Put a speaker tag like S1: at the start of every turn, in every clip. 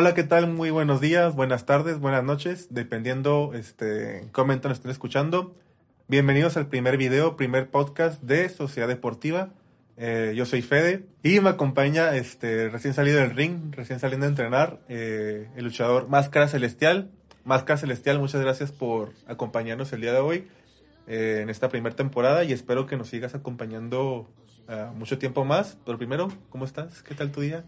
S1: Hola, ¿qué tal? Muy buenos días, buenas tardes, buenas noches, dependiendo este, momento nos estén escuchando. Bienvenidos al primer video, primer podcast de Sociedad Deportiva. Eh, yo soy Fede y me acompaña este, recién salido del ring, recién saliendo a entrenar, eh, el luchador Máscara Celestial. Máscara Celestial, muchas gracias por acompañarnos el día de hoy eh, en esta primera temporada y espero que nos sigas acompañando uh, mucho tiempo más. Pero primero, ¿cómo estás? ¿Qué tal tu día?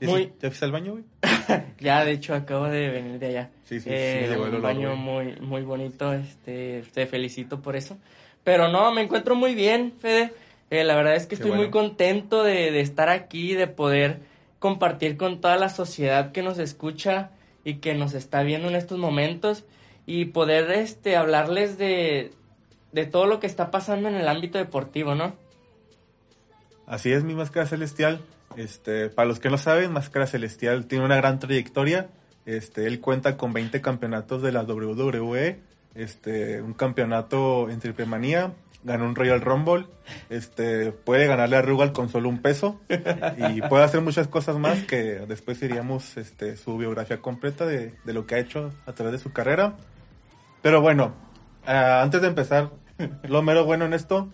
S1: ¿Ya,
S2: Muy...
S1: ¿Ya fuiste al baño, güey?
S2: ya, de hecho, acabo de venir de allá.
S1: Sí, sí,
S2: eh,
S1: sí,
S2: un baño muy, muy bonito, este, te felicito por eso. Pero no, me encuentro muy bien, Fede. Eh, la verdad es que estoy
S1: bueno.
S2: muy contento de, de, estar aquí, de poder compartir con toda la sociedad que nos escucha y que nos está viendo en estos momentos y poder este, hablarles de, de todo lo que está pasando en el ámbito deportivo, ¿no?
S1: Así es, mi máscara celestial. Este, para los que no saben, Máscara Celestial tiene una gran trayectoria. Este, él cuenta con 20 campeonatos de la WWE, este, un campeonato en triple manía, ganó un Royal Rumble, este, puede ganarle a Rugal con solo un peso y puede hacer muchas cosas más que después iríamos este, su biografía completa de, de lo que ha hecho a través de su carrera. Pero bueno, uh, antes de empezar, lo mero bueno en esto,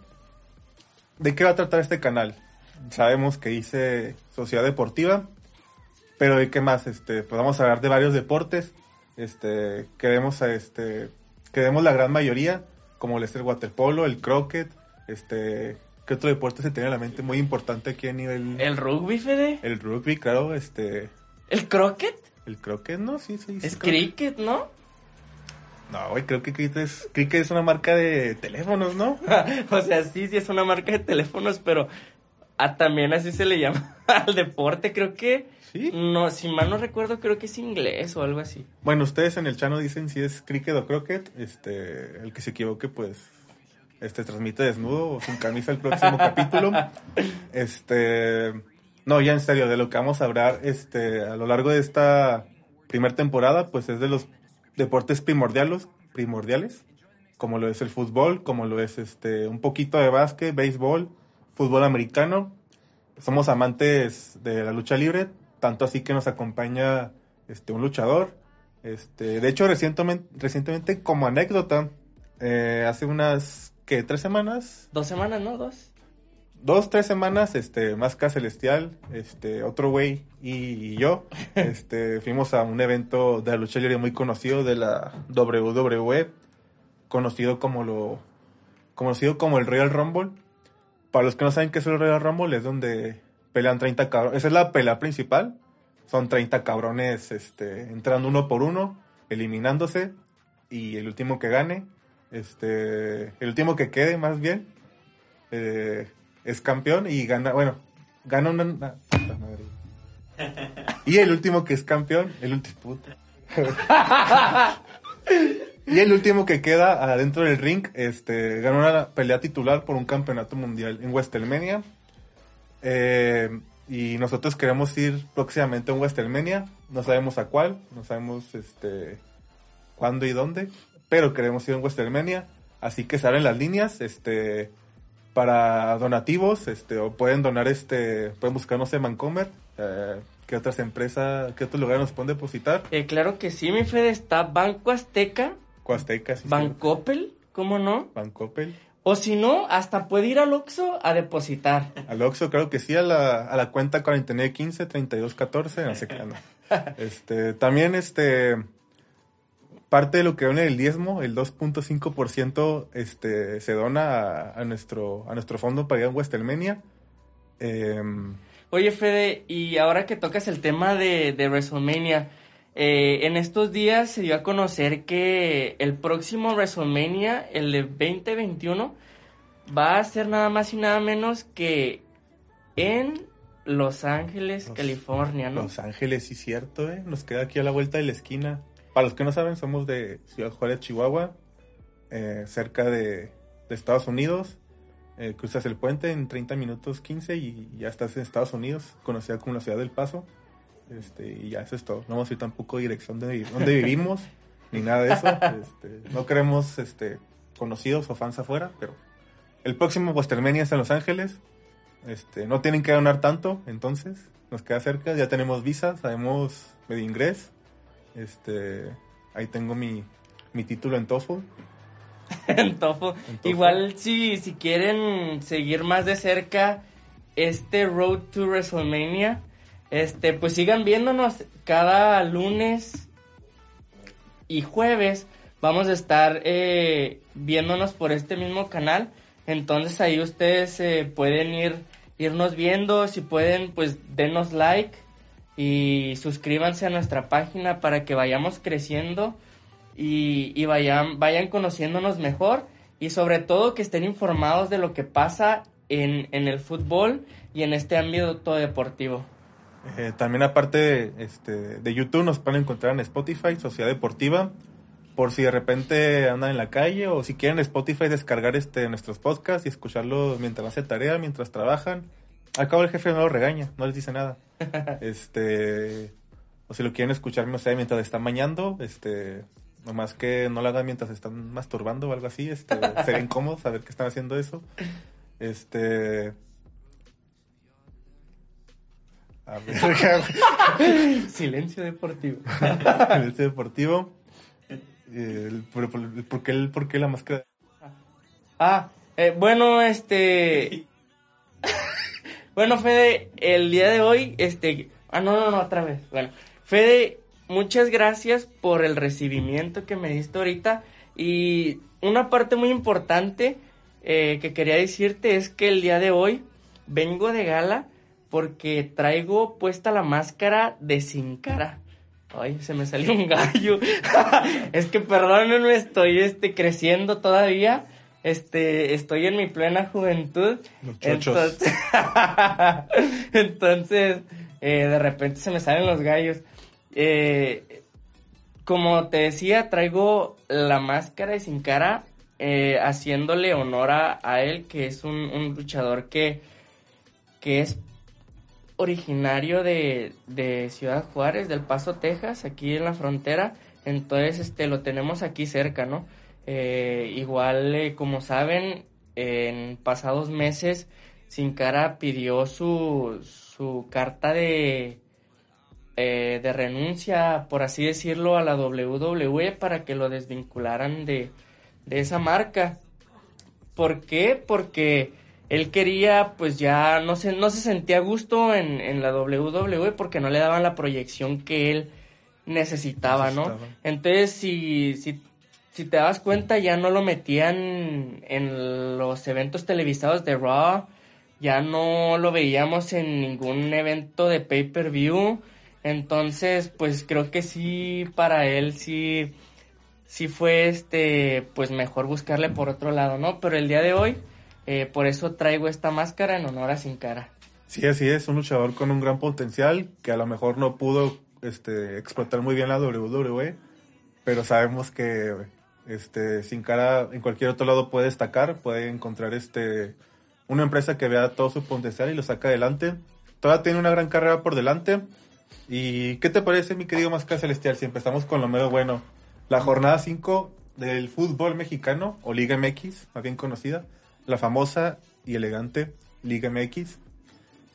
S1: ¿de qué va a tratar este canal? Sabemos que hice sociedad deportiva, pero ¿de qué más? Este, pues vamos a hablar de varios deportes, este, queremos, este, queremos la gran mayoría, como es el waterpolo, el croquet, este, ¿qué otro deporte se tiene en la mente muy importante aquí a nivel?
S2: ¿El rugby, Fede?
S1: El rugby, claro, este.
S2: ¿El croquet?
S1: El croquet, no, sí, sí.
S2: Es cricket, ¿no?
S1: No, güey, creo que cricket es, cricket es una marca de teléfonos, ¿no?
S2: o sea, sí, sí es una marca de teléfonos, pero Ah, también así se le llama al deporte, creo que.
S1: Sí.
S2: No, si mal no recuerdo, creo que es inglés o algo así.
S1: Bueno, ustedes en el chano dicen si es cricket o croquet. Este, el que se equivoque, pues, este transmite desnudo o sin camisa el próximo capítulo. Este, no, ya en serio, de lo que vamos a hablar, este, a lo largo de esta primera temporada, pues es de los deportes primordiales, primordiales, como lo es el fútbol, como lo es este, un poquito de básquet, béisbol fútbol americano. Somos amantes de la lucha libre, tanto así que nos acompaña este, un luchador. Este, de hecho, recientemente, recientemente como anécdota, eh, hace unas, ¿qué? ¿Tres semanas?
S2: Dos semanas, ¿no? Dos.
S1: Dos, tres semanas, este, Máscara Celestial, este, otro güey y, y, yo, este, fuimos a un evento de la lucha libre muy conocido de la WWE, conocido como lo, conocido como el Royal Rumble. Para los que no saben qué es el Royal Rumble, es donde pelean 30 cabrones. Esa es la pelea principal. Son 30 cabrones este, entrando uno por uno, eliminándose. Y el último que gane, este, el último que quede más bien, eh, es campeón y gana, bueno, gana una... una puta madre. Y el último que es campeón, el último... Y el último que queda adentro del ring, este, ganó una pelea titular por un campeonato mundial en WrestleMania. Eh, y nosotros queremos ir próximamente a un WrestleMania. No sabemos a cuál, no sabemos este, cuándo y dónde, pero queremos ir a un WrestleMania. Así que salen las líneas, este, para donativos, este, o pueden donar, este, pueden buscarnos en Vancomer. Eh, ¿Qué otras empresas, qué otros lugares nos pueden depositar?
S2: Eh, claro que sí, mi Fede, está Banco Azteca.
S1: Sí,
S2: Bancopel, ¿cómo no?
S1: Bancopel.
S2: O si no, hasta puede ir al Oxxo a depositar.
S1: Al Oxxo, creo que sí, a la, a la cuenta 4915-3214, no sé qué, no. Este, también, este, parte de lo que dona el diezmo, el 2.5%, este, se dona a, a, nuestro, a nuestro fondo para ir a WrestleMania. Eh,
S2: Oye, Fede, y ahora que tocas el tema de, de WrestleMania, eh, en estos días se dio a conocer que el próximo WrestleMania, el de 2021, va a ser nada más y nada menos que en Los Ángeles,
S1: Los-
S2: California, ¿no?
S1: Los Ángeles, sí, cierto, ¿eh? Nos queda aquí a la vuelta de la esquina. Para los que no saben, somos de Ciudad Juárez, Chihuahua, eh, cerca de, de Estados Unidos. Eh, cruzas el puente en 30 minutos 15 y ya estás en Estados Unidos, conocida como la ciudad del Paso. Este, y ya eso es todo. No vamos a ir tampoco dirección de dónde vivimos, ni nada de eso. Este, no queremos este, conocidos o fans afuera, pero el próximo WrestleMania está en Los Ángeles. Este, no tienen que donar tanto, entonces, nos queda cerca, ya tenemos visa, sabemos medio inglés. Este, ahí tengo mi, mi título en TOEFL.
S2: en TOEFL. Igual si, si quieren seguir más de cerca este Road to WrestleMania, este, pues sigan viéndonos cada lunes y jueves. Vamos a estar eh, viéndonos por este mismo canal. Entonces ahí ustedes eh, pueden ir irnos viendo, si pueden pues denos like y suscríbanse a nuestra página para que vayamos creciendo y, vayan, vayan conociéndonos mejor y sobre todo que estén informados de lo que pasa en, el fútbol y en este ámbito deportivo.
S1: Eh, también aparte este, de YouTube nos pueden encontrar en Spotify, Sociedad Deportiva, por si de repente andan en la calle o si quieren Spotify descargar este nuestros podcasts y escucharlos mientras hacen tarea, mientras trabajan. Al cabo el jefe no lo regaña, no les dice nada. este o si lo quieren escuchar, no sé, mientras están bañando, este Nomás que no lo hagan mientras están masturbando o algo así. Este, sería incómodo saber que están haciendo eso. Este.
S2: A Silencio deportivo.
S1: Silencio deportivo. por, qué la máscara?
S2: Ah, eh, bueno, este. bueno, Fede, el día de hoy, este. Ah, no, no, no, otra vez. Bueno, Fede muchas gracias por el recibimiento que me diste ahorita. Y una parte muy importante eh, que quería decirte es que el día de hoy vengo de gala porque traigo puesta la máscara de sin cara. Ay, se me salió un gallo. es que perdónenme, estoy este, creciendo todavía. Este, estoy en mi plena juventud. Entonces, entonces eh, de repente se me salen los gallos. Eh, como te decía, traigo la máscara de sin cara, eh, haciéndole honor a, él, que es un, luchador que, que es originario de, Ciudad Juárez, del Paso, Texas, aquí en la frontera. Entonces, este, lo tenemos aquí cerca, ¿no? Eh, igual, como saben, en pasados meses, Sin Cara pidió su, su carta de, eh, de renuncia, por así decirlo, a la WWE para que lo desvincularan de, esa marca. ¿Por qué? Porque él quería, pues ya no se, no se sentía a gusto en, la WWE porque no le daban la proyección que él necesitaba, ¿no? Entonces, si, si, si te das cuenta, ya no lo metían en los eventos televisados de Raw, ya no lo veíamos en ningún evento de pay-per-view entonces, pues creo que sí, para él sí, sí fue este, pues mejor buscarle por otro lado, ¿no? Pero el día de hoy, eh, por eso traigo esta máscara en honor a Sin Cara.
S1: Sí, así es, un luchador con un gran potencial que a lo mejor no pudo este, explotar muy bien la WWE, pero sabemos que este, Sin Cara en cualquier otro lado puede destacar, puede encontrar este, una empresa que vea todo su potencial y lo saca adelante. Todavía tiene una gran carrera por delante ¿Y qué te parece, mi querido Máscara Celestial, si empezamos con lo medio bueno? La jornada 5 del fútbol mexicano, o Liga MX, más bien conocida, la famosa y elegante Liga MX.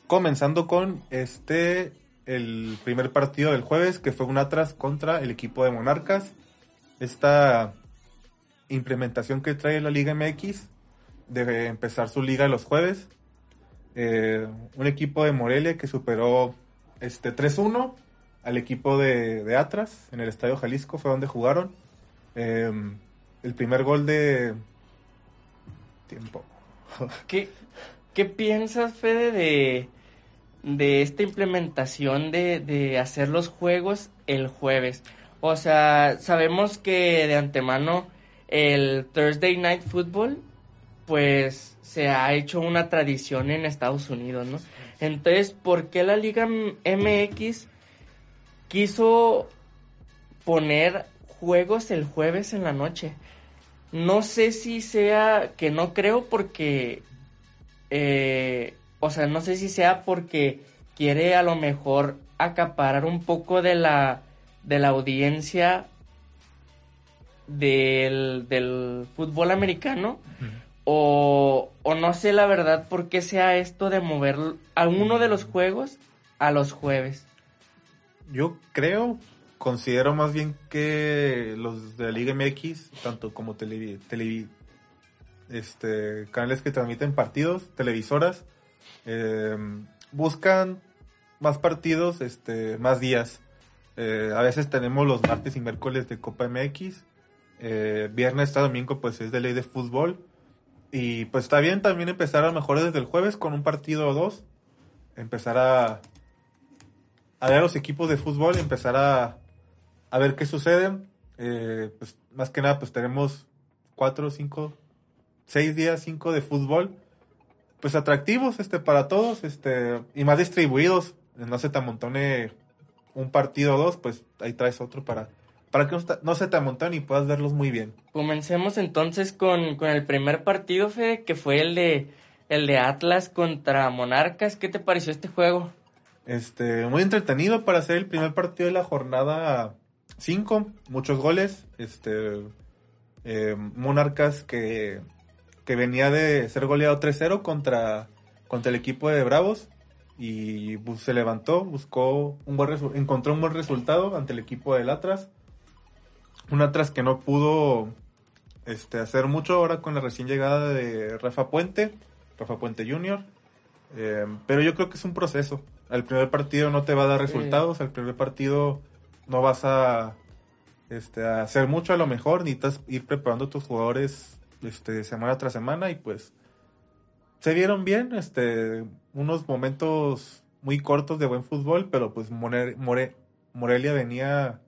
S1: Comenzando con este, el primer partido del jueves, que fue un Atlas contra el equipo de Monarcas. Esta implementación que trae la Liga MX debe empezar su liga los jueves. Eh, un equipo de Morelia que superó este 3-1 al equipo de, de, en el Estadio Jalisco, fue donde jugaron. Em, el primer gol de tiempo.
S2: ¿Qué, ¿Qué, piensas, Fede, de, de esta implementación de, de hacer los juegos el jueves? O sea, sabemos que de antemano el Thursday Night Football, pues se ha hecho una tradición en Estados Unidos, ¿no? Entonces, ¿por qué la Liga MX quiso poner juegos el jueves en la noche? No sé si sea que no creo porque, eh, o sea, no sé si sea porque quiere a lo mejor acaparar un poco de la, de la audiencia del, del fútbol americano. O, o no sé la verdad por qué sea esto de mover a uno de los juegos a los jueves?
S1: Yo creo, considero más bien que los de la Liga MX, tanto como tele, este, canales que transmiten partidos, televisoras, eh, buscan más partidos, este, más días. Eh, a veces tenemos los martes y miércoles de Copa MX. Eh, viernes hasta domingo pues es de ley de fútbol. Y pues está bien también empezar a lo mejor desde el jueves con un partido o dos. Empezar a, a ver a los equipos de fútbol, empezar a, a ver qué sucede. pues más que nada pues tenemos cuatro, cinco, seis días, cinco de fútbol, pues atractivos este para todos, este, y más distribuidos. No se te amontone un partido o dos, pues ahí traes otro para, para que no se te amontone y puedas verlos muy bien.
S2: Comencemos entonces con, con el primer partido, Fede, que fue el de el de Atlas contra Monarcas. ¿Qué te pareció este juego?
S1: Este, muy entretenido para ser el primer partido de la jornada 5, muchos goles, este, eh, Monarcas que que venía de ser goleado 3-0 contra, contra el equipo de Bravos y se levantó, buscó un buen encontró un buen resultado ante el equipo del Atlas. Un Atlas que no pudo este, hacer mucho ahora con la recién llegada de Rafa Puente, Rafa Puente Jr. Eh, pero yo creo que es un proceso. El primer partido no te va a dar resultados, el primer partido no vas a, este, a hacer mucho a lo mejor, necesitas ir preparando a tus jugadores este, semana tras semana y pues se vieron bien, este, unos momentos muy cortos de buen fútbol, pero pues Morelia venía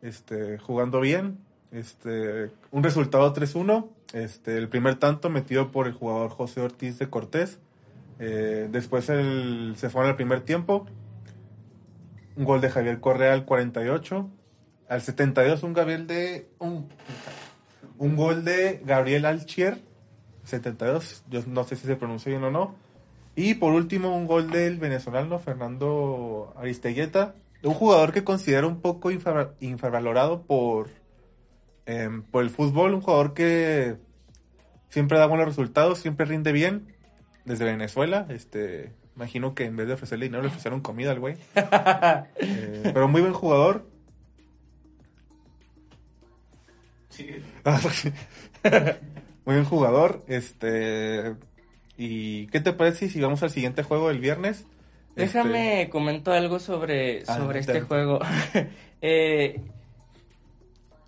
S1: este, jugando bien, este, un resultado 3-1, este, el primer tanto metido por el jugador José Ortiz de Cortés, eh, después el, se fue al primer tiempo, un gol de Javier Correa al 48, al 72 un Gabriel de un un gol de Gabriel Alchier, 72, yo no sé si se pronuncia bien o no. Y por último, un gol del venezolano Fernando Aristegueta, un jugador que considero un poco infravalorado por, em, por el fútbol, un jugador que siempre da buenos resultados, siempre rinde bien, desde Venezuela, este, imagino que en vez de ofrecerle dinero le ofrecieron comida al güey. Eh, pero muy buen jugador, Ah, Muy buen jugador. Este. ¿Y qué te parece si vamos al siguiente juego del viernes?
S2: Déjame este... comento algo sobre, ah, sobre este juego. eh,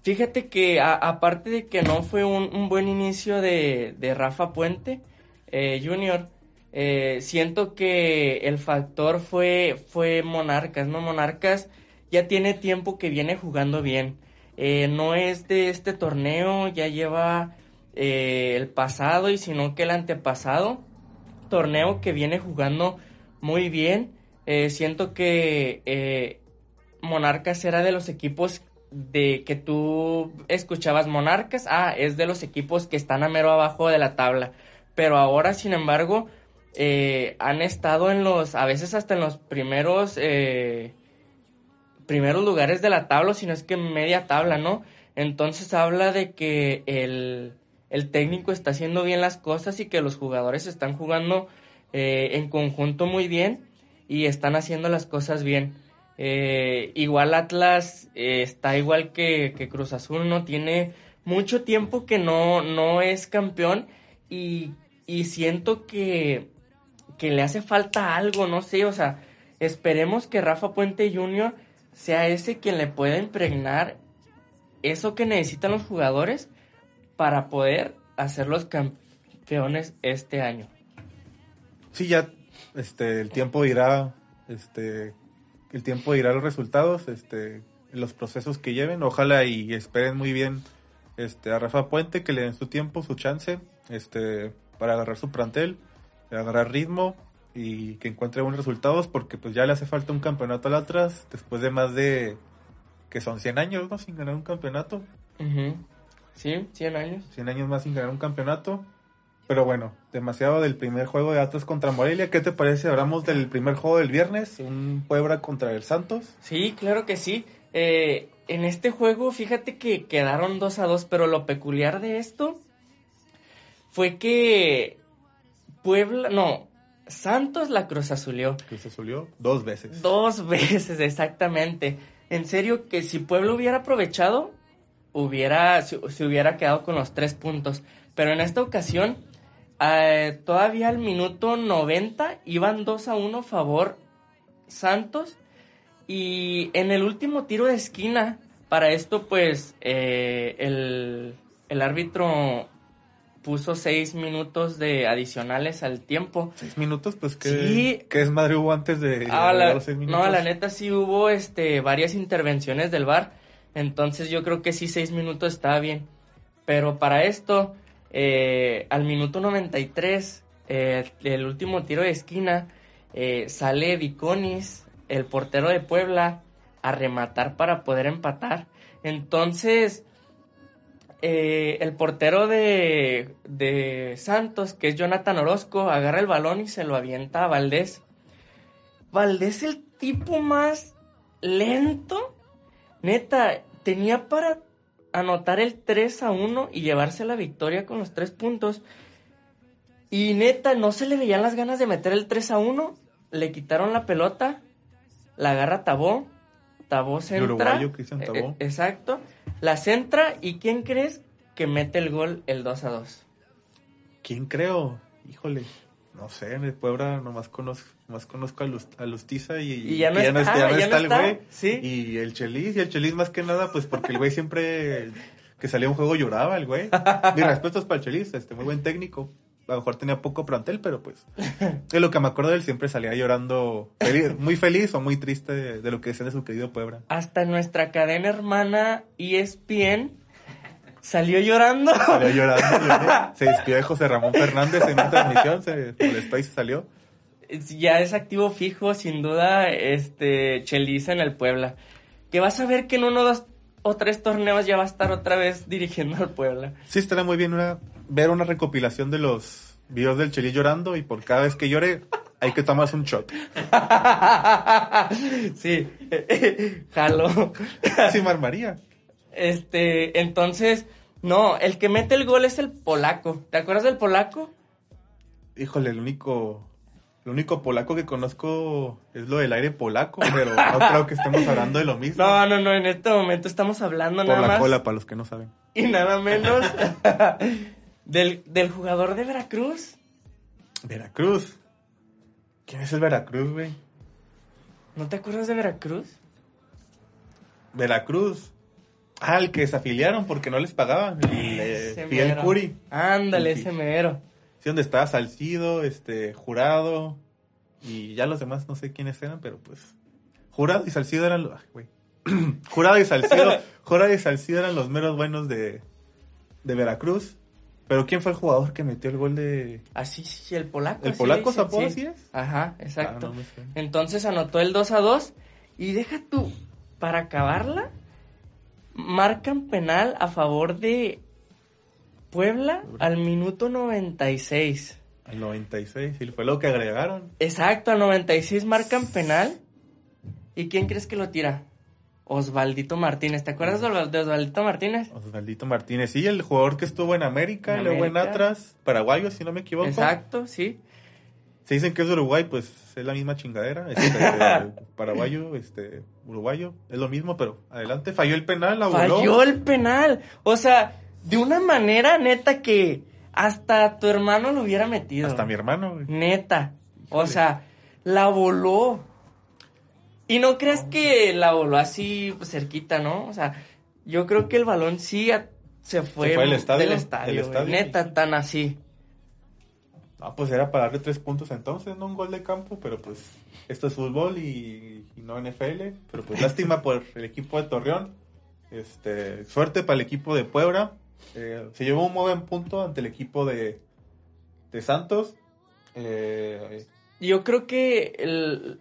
S2: fíjate que aparte de que no fue un, buen inicio de, de Rafa Puente eh, Junior, eh, siento que el factor fue, fue Monarcas, ¿no? Monarcas ya tiene tiempo que viene jugando bien. Eh, no es de este torneo, ya lleva eh, el pasado y sino que el antepasado torneo que viene jugando muy bien. Eh, siento que Monarcas era de los equipos de que tú escuchabas Monarcas, ah, es de los equipos que están a mero abajo de la tabla. Pero ahora, sin embargo, han estado en los, a veces hasta en los primeros primeros lugares de la tabla, sino es que media tabla, ¿no? Entonces habla de que el, técnico está haciendo bien las cosas y que los jugadores están jugando eh, en conjunto muy bien y están haciendo las cosas bien. Eh, igual Atlas eh, está igual que, Cruz Azul, ¿no? Tiene mucho tiempo que no, no es campeón y, y siento que, que le hace falta algo, no sé, o sea, esperemos que Rafa Puente Jr sea ese quien le pueda impregnar eso que necesitan los jugadores para poder hacer los campeones este año.
S1: Sí, ya este el tiempo dirá este el tiempo dirá los resultados, este los procesos que lleven, ojalá y esperen muy bien este a Rafa Puente que le den su tiempo, su chance, este para agarrar su plantel, agarrar ritmo y que encuentre buenos resultados porque pues ya le hace falta un campeonato al atrás después de más de que son 100 años, ¿no? Sin ganar un campeonato.
S2: Sí, 100 años.
S1: 100 años más sin ganar un campeonato. Pero bueno, demasiado del primer juego de Atlas contra Morelia. ¿Qué te parece? Hablamos del primer juego del viernes, un Puebla contra el Santos.
S2: Sí, claro que sí. Eh, en este juego, fíjate que quedaron 2 a 2, pero lo peculiar de esto fue que Puebla, no, Santos la Cruz Azulió.
S1: Cruz Azulió dos veces.
S2: Dos veces, exactamente. En serio, que si Pueblo hubiera aprovechado, hubiera, se, hubiera quedado con los tres puntos. Pero en esta ocasión, eh, todavía al minuto 90 iban 2 a 1 favor Santos. Y en el último tiro de esquina, para esto, pues eh, el, el árbitro puso seis minutos de adicionales al tiempo.
S1: ¿Seis minutos? Pues que sí. es madre hubo antes de
S2: ah, la, los seis minutos. No, la neta sí hubo este varias intervenciones del VAR. Entonces yo creo que sí seis minutos está bien. Pero para esto, eh, al minuto 93, eh, el último tiro de esquina, eh, sale Viconis, el portero de Puebla, a rematar para poder empatar. Entonces, eh, el portero de, de, Santos, que es Jonathan Orozco, agarra el balón y se lo avienta a Valdés. Valdés, el tipo más lento, neta, tenía para anotar el 3 a 1 y llevarse la victoria con los tres puntos. Y neta, no se le veían las ganas de meter el 3 a 1. Le quitaron la pelota, la agarra Tabó. Tabó centra.
S1: uruguayo, Cristian Tabó.
S2: Eh, exacto la centra y ¿quién crees que mete el gol el 2 a 2?
S1: ¿Quién creo? Híjole, no sé, en el Puebla nomás conozco, más conozco a, Lustiza y,
S2: ya no está, el güey. ¿Sí?
S1: Y el Chelis, y el Chelis más que nada, pues porque el güey siempre que salía un juego lloraba el güey. Mis respetos para el Chelis, este, muy buen técnico a lo mejor tenía poco plantel, pero pues de lo que me acuerdo de él siempre salía llorando, muy feliz o muy triste de, lo que decía de su querido Puebla.
S2: Hasta nuestra cadena hermana ESPN salió llorando.
S1: Salió llorando. se despidió de José Ramón Fernández en una transmisión, se molestó y se salió.
S2: Ya es activo fijo, sin duda, este Cheliza en el Puebla. Que vas a ver que en uno, dos o tres torneos ya va a estar otra vez dirigiendo al Puebla.
S1: Sí, estará muy bien una ver una recopilación de los videos del Chelis llorando y por cada vez que llore hay que tomarse un shot.
S2: sí, jalo.
S1: Sí, María.
S2: Este, entonces, no, el que mete el gol es el polaco. ¿Te acuerdas del polaco?
S1: Híjole, el único, el único polaco que conozco es lo del aire polaco, pero no creo que estemos hablando de lo mismo.
S2: No, no, no, en este momento estamos hablando
S1: Por
S2: nada
S1: la
S2: más.
S1: cola, para los que no saben.
S2: Y nada menos Del, del jugador de Veracruz.
S1: Veracruz. ¿Quién es el Veracruz, güey?
S2: ¿No te acuerdas de Veracruz?
S1: Veracruz. Ah, el que se afiliaron porque no les pagaban. El, eh, Curi.
S2: Ándale, ese mero.
S1: Sí, donde estaba Salcido, este, Jurado. Y ya los demás no sé quiénes eran, pero pues. Jurado y Salcido eran los. güey. Jurado y Salcido. Jurado y Salcido eran los meros buenos de, de Veracruz. Pero ¿quién fue el jugador que metió el gol de...?
S2: Así, ah, sí, el polaco.
S1: ¿El polaco Zapó, sí. es?
S2: Ajá, exacto. Ah, Entonces anotó el 2 a 2 y deja tú, para acabarla, marcan penal a favor de Puebla al minuto 96.
S1: Al 96, y fue lo que agregaron.
S2: Exacto, al 96 marcan penal. ¿Y quién crees que lo tira? Osvaldito Martínez. ¿Te acuerdas de Osvaldito Martínez?
S1: Osvaldito Martínez, sí, el jugador que estuvo en América, luego en Atlas, paraguayo, si no me equivoco.
S2: Exacto, sí.
S1: Se dicen que es Uruguay, pues es la misma chingadera. Este, paraguayo, este, uruguayo, es lo mismo, pero adelante, falló el penal, la
S2: Falló el penal. O sea, de una manera neta que hasta tu hermano lo hubiera metido.
S1: Hasta mi hermano,
S2: Neta. O sea, la voló. Y no creas que la voló así cerquita, ¿no? O sea, yo creo que el balón sí se fue,
S1: del estadio,
S2: Neta, tan así.
S1: Ah, pues era para darle tres puntos entonces, no un gol de campo, pero pues esto es fútbol y, no NFL. Pero pues lástima por el equipo de Torreón. Este, suerte para el equipo de Puebla. Eh, se llevó un buen punto ante el equipo de, de Santos. Eh,
S2: yo creo que el,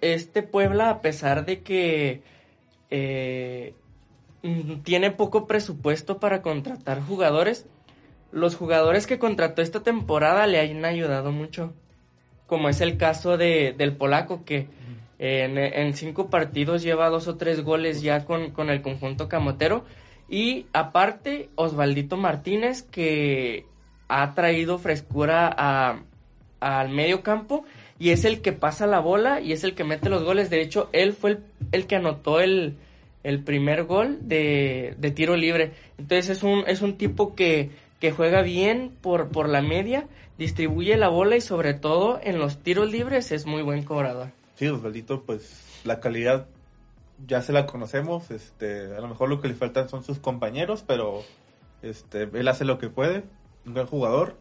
S2: este Puebla, a pesar de que eh, mm, tiene poco presupuesto para contratar jugadores, los jugadores que contrató esta temporada le han ayudado mucho. Como es el caso de, del polaco, que en, cinco partidos lleva dos o tres goles ya con, con el conjunto camotero. Y aparte, Osvaldito Martínez, que ha traído frescura a, al medio campo y es el que pasa la bola y es el que mete los goles. De hecho, él fue el, el que anotó el, el primer gol de, de, tiro libre. Entonces es un, es un tipo que, que juega bien por, por la media, distribuye la bola y sobre todo en los tiros libres es muy buen cobrador.
S1: Sí, Osvaldito, pues la calidad ya se la conocemos, este, a lo mejor lo que le faltan son sus compañeros, pero este, él hace lo que puede, un gran jugador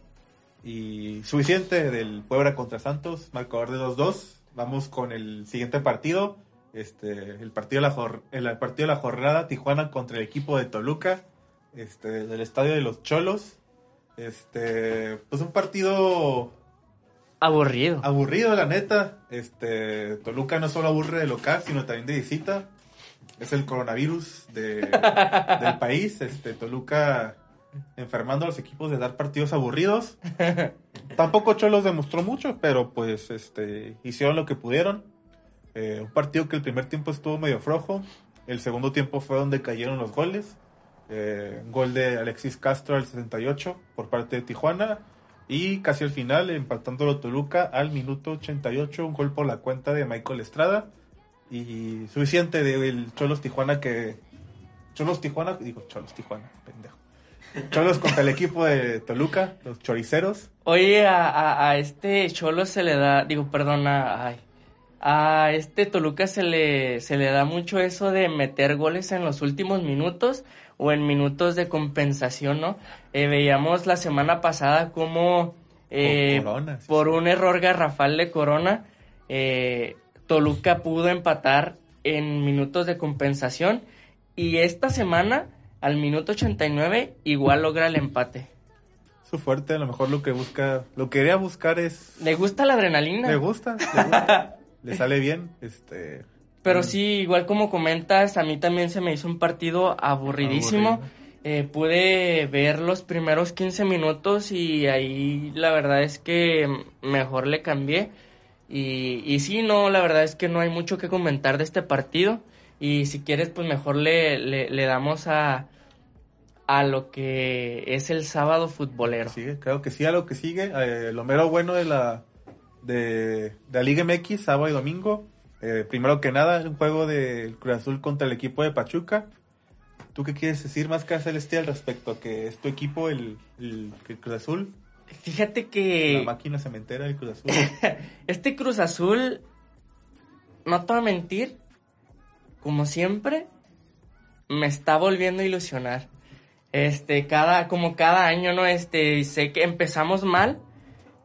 S1: y suficiente del Puebla contra Santos, marcador de 2-2. Vamos con el siguiente partido, este, el partido de la el partido de la jornada Tijuana contra el equipo de Toluca, este, del estadio de los Cholos. Este, pues un partido
S2: aburrido.
S1: Aburrido, la neta. Este, Toluca no solo aburre de local, sino también de visita. Es el coronavirus de, del país. Este, Toluca enfermando a los equipos de dar partidos aburridos. Tampoco Cholos demostró mucho, pero pues este hicieron lo que pudieron. Eh, un partido que el primer tiempo estuvo medio flojo. El segundo tiempo fue donde cayeron los goles. Eh, gol de Alexis Castro al 68 por parte de Tijuana. Y casi al final, empatándolo Toluca al minuto 88, un gol por la cuenta de Michael Estrada. Y suficiente del Cholos Tijuana que. Cholos Tijuana, digo Cholos Tijuana, pendejo. Cholos contra el equipo de Toluca, los choriceros.
S2: Oye, a, a, este Cholos se le da, digo, perdona, ay, a este Toluca se le, se le da mucho eso de meter goles en los últimos minutos o en minutos de compensación, ¿no? Eh, veíamos la semana pasada como eh, por un error garrafal de Corona, eh, Toluca pudo empatar en minutos de compensación y esta semana al minuto 89 igual logra el empate.
S1: Su fuerte, a lo mejor lo que busca, lo que quería buscar es...
S2: Le gusta la adrenalina.
S1: Le gusta, le, gusta, le sale bien, este...
S2: Pero mm. sí, igual como comentas, a mí también se me hizo un partido aburridísimo. Eh, pude ver los primeros 15 minutos y ahí la verdad es que mejor le cambié. Y, y sí, no, la verdad es que no hay mucho que comentar de este partido. Y si quieres, pues mejor le, le damos a, a lo que es el sábado futbolero.
S1: Sí, creo que sí, a lo que sigue. Eh, lo mero bueno de la, de, la Liga MX, sábado y domingo. Eh, primero que nada, un juego del Cruz Azul contra el equipo de Pachuca. ¿Tú qué quieres decir más que Celestial respecto a que es tu equipo el, el, Cruz Azul?
S2: Fíjate que...
S1: La máquina cementera del Cruz Azul.
S2: este Cruz Azul, no te voy a mentir, como siempre, me está volviendo a ilusionar este, cada, como cada año, ¿no? Este, sé que empezamos mal,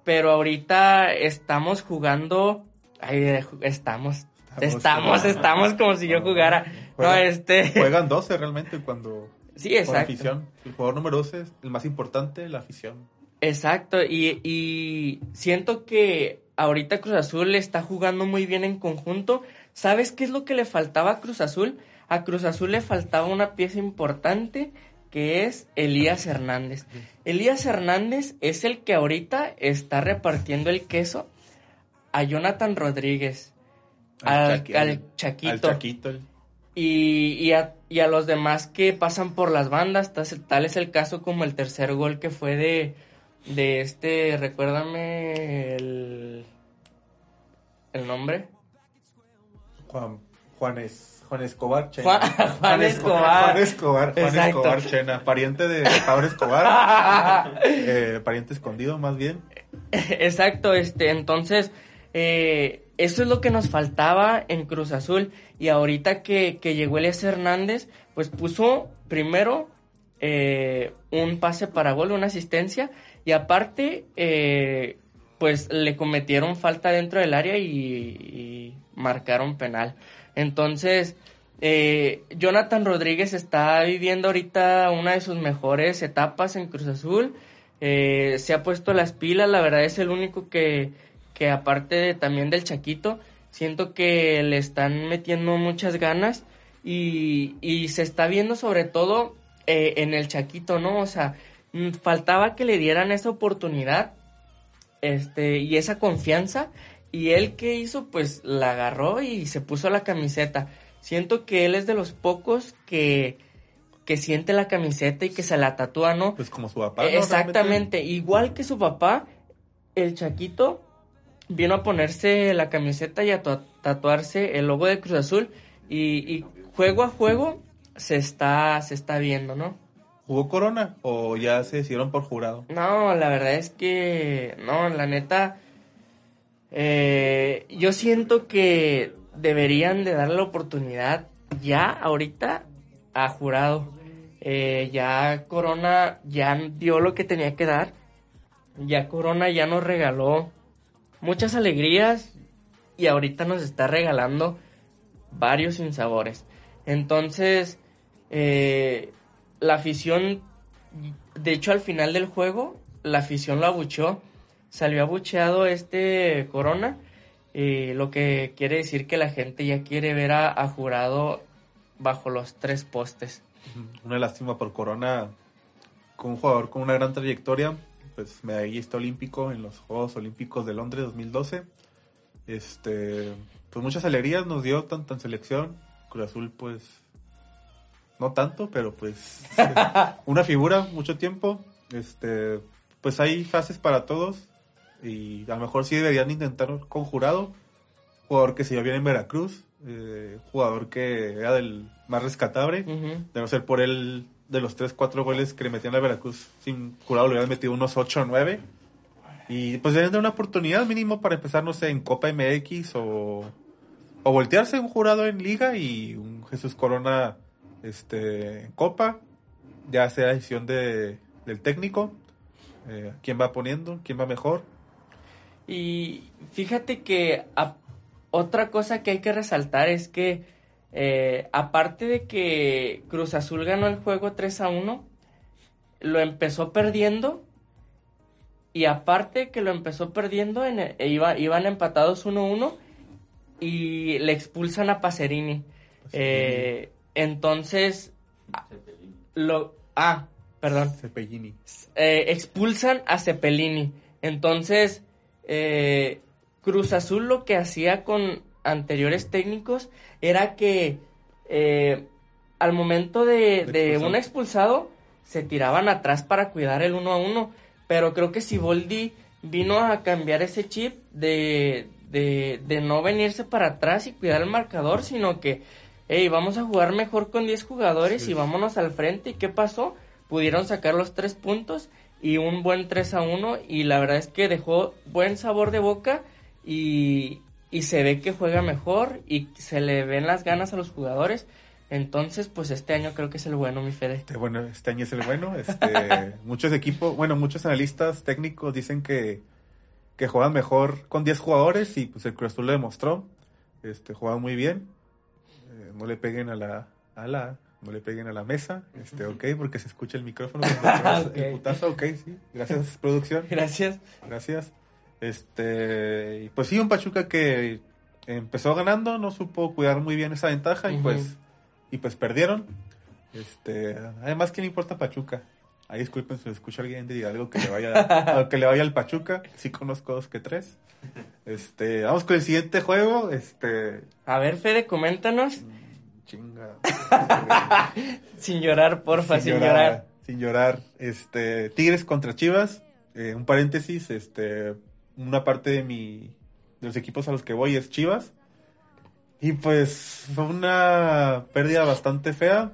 S2: pero ahorita estamos jugando, ay, estamos, estamos, estamos, como si yo jugara, no, este.
S1: Juegan 12 realmente cuando...
S2: Sí, exacto.
S1: afición. El jugador número 12 es el más importante, la afición.
S2: Exacto, y, y siento que ahorita Cruz Azul está jugando muy bien en conjunto. ¿Sabes qué es lo que le faltaba a Cruz Azul? A Cruz Azul le faltaba una pieza importante que es Elías Hernández. Elías Hernández es el que ahorita está repartiendo el queso a Jonathan Rodríguez, al, Chaquito, Y, y, a, y, a, los demás que pasan por las bandas. Tal, es el caso como el tercer gol que fue de, de este, recuérdame el, el nombre.
S1: Juan, Juanes. Juan Escobar
S2: Chena. Juan, Escobar.
S1: Juan Escobar. Juan Escobar Chena. Pariente de Pablo Escobar. eh, pariente escondido, más bien.
S2: Exacto, este, entonces, eh, eso es lo que nos faltaba en Cruz Azul. Y ahorita que, que llegó Elias Hernández, pues puso primero eh, un pase para gol, una asistencia. Y aparte, eh, pues le cometieron falta dentro del área y, y marcaron penal. Entonces, eh, Jonathan Rodríguez está viviendo ahorita una de sus mejores etapas en Cruz Azul. Eh, se ha puesto las pilas, la verdad es el único que, que aparte también del Chaquito, siento que le están metiendo muchas ganas y, y se está viendo sobre todo eh, en el Chaquito, ¿no? O sea, mm, faltaba que le dieran esa oportunidad este, y esa confianza y él que hizo, pues la agarró y se puso la camiseta. Siento que él es de los pocos que, que siente la camiseta y que se la tatúa, ¿no?
S1: Pues como su papá.
S2: Exactamente, igual que su papá, el Chaquito vino a ponerse la camiseta y a tatuarse el logo de Cruz Azul y, y juego a juego se está, se está viendo, ¿no?
S1: ¿Jugó Corona o ya se decidieron por jurado?
S2: No, la verdad es que, no, la neta, eh, yo siento que deberían de darle la oportunidad ya, ahorita, a jurado. Eh, ya Corona ya dio lo que tenía que dar. Ya Corona ya nos regaló muchas alegrías y ahorita nos está regalando varios sinsabores. Entonces, eh, la afición, de hecho al final del juego, la afición lo abucheó. Salió abucheado este Corona, eh, lo que quiere decir que la gente ya quiere ver a, Jurado bajo los tres postes.
S1: Una lástima por Corona, con un jugador con una gran trayectoria, pues medallista olímpico en los Juegos Olímpicos de Londres 2012. Este, pues muchas alegrías nos dio tanto en selección. Cruz Azul, pues no tanto, pero pues una figura, mucho tiempo. Este, pues hay fases para todos y a lo mejor sí deberían intentar con jurado. Jugador que se iba bien en Veracruz, eh, jugador que era del más rescatable, de no ser por él de los 3, 4 goles que le metían a Veracruz sin jurado le hubieran metido unos 8 o 9. Y pues deberían dar una oportunidad mínimo para empezar, no sé, en Copa MX o, o voltearse un jurado en Liga y un Jesús Corona este, Copa, ya sea decisión de, del técnico, eh, quién va poniendo, quién va mejor.
S2: Y fíjate que otra cosa que hay que resaltar es que eh, aparte de que Cruz Azul ganó el juego 3 a 1, lo empezó perdiendo y aparte que lo empezó perdiendo, en e iba, iban empatados 1-1 y le expulsan a Pacerini. Eh, entonces, lo... Ah, perdón.
S1: Cepellini.
S2: Eh, expulsan a Cepellini. Entonces, eh, Cruz Azul lo que hacía con anteriores técnicos era que eh, al momento de, un expulsado se tiraban atrás para cuidar el uno a uno. Pero creo que si Boldi vino a cambiar ese chip de, de, de no venirse para atrás y cuidar el marcador, sino que hey, vamos a jugar mejor con 10 jugadores y vámonos al frente. ¿Y qué pasó? Pudieron sacar los 3 puntos y un buen 3 a 1 y la verdad es que dejó buen sabor de boca y, y se ve que juega mejor y se le ven las ganas a los jugadores. Entonces, pues este año creo que es el bueno, mi Fede.
S1: Este, bueno, este año es el bueno. Este, muchos equipos, bueno, muchos analistas técnicos dicen que, que juegan mejor con 10 jugadores y pues el Cruz Azul lo demostró. Este, juegan muy bien no le peguen a la, a la, no le peguen a la mesa, este, ok, porque se escucha el micrófono. El putazo, ok, sí. Gracias, producción.
S2: Gracias.
S1: Gracias. Este, pues sí, un Pachuca que empezó ganando, no supo cuidar muy bien esa ventaja y pues, y pues perdieron. Este, además, ¿qué le importa Pachuca? Ahí disculpen si escucha alguien y algo que le vaya, que le vaya al Pachuca. Sí conozco dos que tres. Este, vamos con el siguiente juego. Este.
S2: A ver, Fede, coméntanos.
S1: Chinga.
S2: sin llorar, porfa, sin, llorar,
S1: Sin llorar. Este, Tigres contra Chivas. Eh, un paréntesis, este, una parte de mi, de los equipos a los que voy es Chivas. Y pues fue una pérdida bastante fea.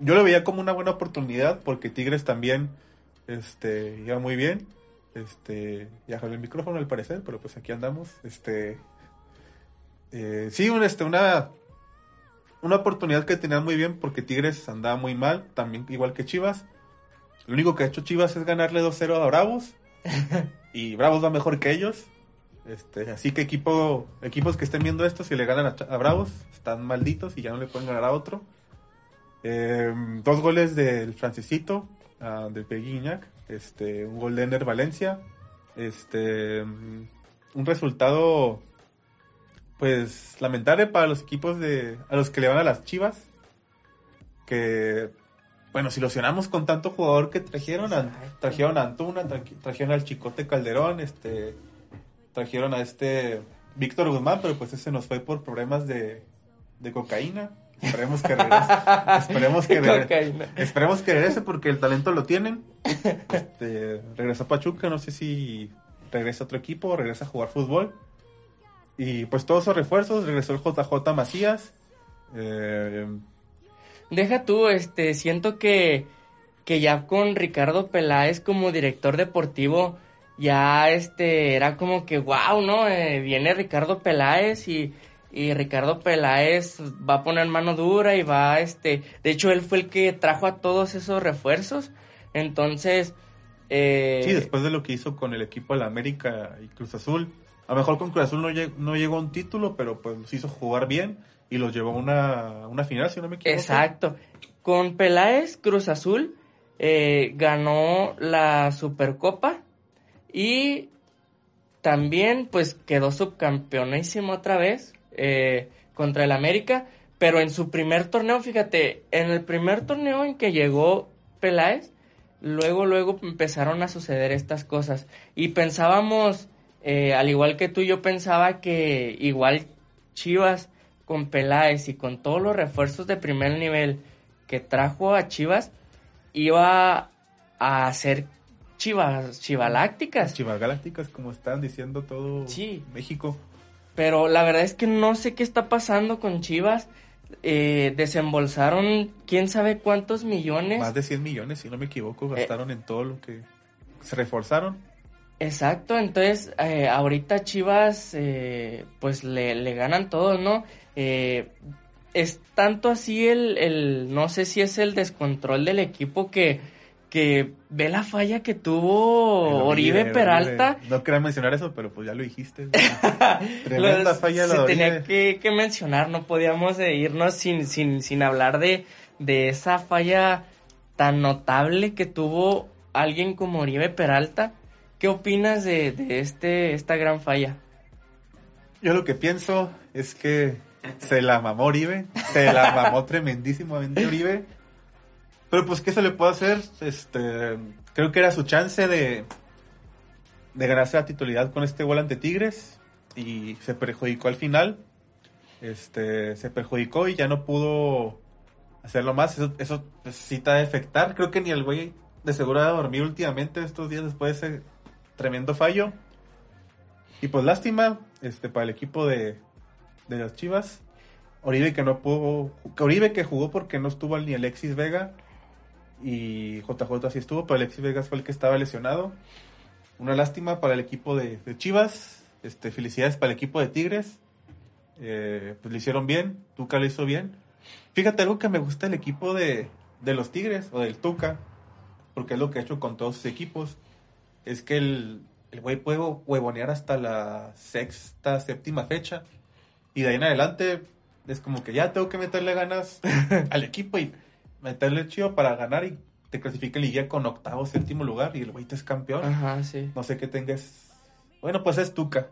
S1: Yo lo veía como una buena oportunidad porque Tigres también, este, iba muy bien. Este, ya jalé el micrófono al parecer, pero pues aquí andamos. Este, eh, sí, este, una una oportunidad que tenían muy bien porque Tigres andaba muy mal, también igual que Chivas. Lo único que ha hecho Chivas es ganarle 2-0 a Bravos. y Bravos va mejor que ellos. Este, así que equipo, equipos que estén viendo esto, si le ganan a, Bravos, están malditos y ya no le pueden ganar a otro. Em, dos goles del Francisito, uh, del Peguiñac. Este, un gol de Ender Valencia. Este, un resultado pues lamentable para los equipos de a los que le van a las Chivas que bueno, si ilusionamos con tanto jugador que trajeron, trajeron a Antuna, trajeron al Chicote Calderón, este trajeron a este Víctor Guzmán, pero pues ese nos fue por problemas de, de cocaína. Esperemos que regrese. esperemos que regrese. esperemos que regrese porque el talento lo tienen. Este, regresa a Pachuca, no sé si regresa a otro equipo, regresa a jugar fútbol Y pues todos esos refuerzos, regresó el JJ Macías. Eh,
S2: Deja tú, este, siento que, que ya con Ricardo Peláez como director deportivo, ya este, era como que wow, ¿no? Eh, viene Ricardo Peláez y, y Ricardo Peláez va a poner mano dura y va, este, de hecho él fue el que trajo a todos esos refuerzos, entonces... Eh,
S1: sí, después de lo que hizo con el equipo de la América y Cruz Azul, a lo mejor con Cruz Azul no, llegó, a un título, pero pues los hizo jugar bien y los llevó a una, una final, si no me equivoco.
S2: Exacto. Con Peláez, Cruz Azul eh, ganó la Supercopa y también pues quedó subcampeonísimo otra vez eh, contra el América, pero en su primer torneo, fíjate, en el primer torneo en que llegó Peláez, luego, luego empezaron a suceder estas cosas y pensábamos eh, al igual que tú, yo pensaba que igual Chivas con Peláez y con todos los refuerzos de primer nivel que trajo a Chivas, iba a hacer Chivas, Chivalácticas.
S1: Chivagácticas, como están diciendo todo
S2: sí.
S1: México.
S2: Pero la verdad es que no sé qué está pasando con Chivas. Eh, desembolsaron quién sabe cuántos millones.
S1: Más de 100 millones, si no me equivoco, gastaron eh, en todo lo que se reforzaron.
S2: Exacto, entonces eh, ahorita Chivas eh, pues le, le, ganan todos, ¿no? Eh, es tanto así el, el, no sé si es el descontrol del equipo que, que ve la falla que tuvo Oribe, Peralta.
S1: No quería mencionar eso, pero pues ya lo dijiste. Tremenda
S2: falla de Se Oribe. tenía que, que, mencionar, no podíamos irnos sin, sin, sin hablar de, de esa falla tan notable que tuvo alguien como Oribe Peralta ¿Qué opinas de, de, este, esta gran falla?
S1: Yo lo que pienso es que se la mamó Oribe, se la mamó tremendísimamente Oribe. Pero pues, ¿qué se le puede hacer? Este, creo que era su chance de, de ganarse la titularidad con este gol ante Tigres y se perjudicó al final. Este, se perjudicó y ya no pudo hacerlo más. Eso, eso necesita efectar. Creo que ni el güey de seguro ha dormido últimamente estos días después de ese tremendo fallo. Y pues lástima este, para el equipo de, de Chivas. Oribe que no pudo. Oribe que jugó porque no estuvo ni Alexis Vega. Y JJ así estuvo, pero Alexis Vega fue el que estaba lesionado. Una lástima para el equipo de, de Chivas. Este, felicidades para el equipo de Tigres. Eh, pues lo hicieron bien. Tuca lo hizo bien. Fíjate algo que me gusta el equipo de, de los Tigres o del Tuca. Porque es lo que ha hecho con todos sus equipos es que el, el güey puede huevonear hasta la sexta, séptima fecha. Y de ahí en adelante es como que ya tengo que meterle ganas al equipo y meterle chido para ganar y te clasifica el liga con octavo, séptimo lugar y el güey te es campeón.
S2: Ajá, sí.
S1: No sé qué tengas. Bueno, pues es Tuca.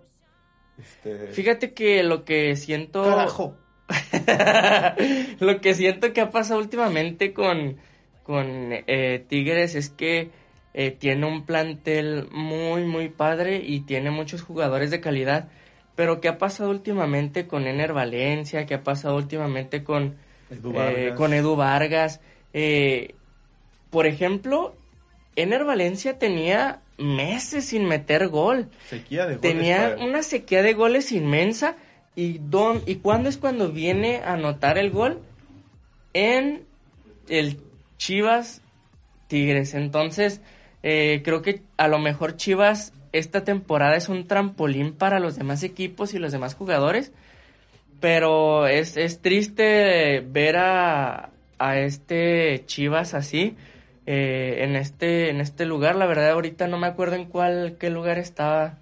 S1: Este...
S2: Fíjate que lo que siento.
S1: Carajo.
S2: lo que siento que ha pasado últimamente con, con eh, Tigres es que eh, tiene un plantel muy, muy padre y tiene muchos jugadores de calidad. Pero ¿qué ha pasado últimamente con Ener Valencia? ¿Qué ha pasado últimamente con
S1: Edu Vargas?
S2: Eh, con Edu Vargas? Eh, por ejemplo, Ener Valencia tenía meses sin meter gol.
S1: Sequía de goles.
S2: Tenía una sequía de goles inmensa. ¿Y, don, ¿Y cuándo es cuando viene a anotar el gol? En el Chivas Tigres. Entonces, eh, creo que a lo mejor Chivas esta temporada es un trampolín para los demás equipos y los demás jugadores. Pero es, es triste ver a, a este Chivas así. Eh, en este en este lugar la verdad ahorita no me acuerdo en cuál qué lugar estaba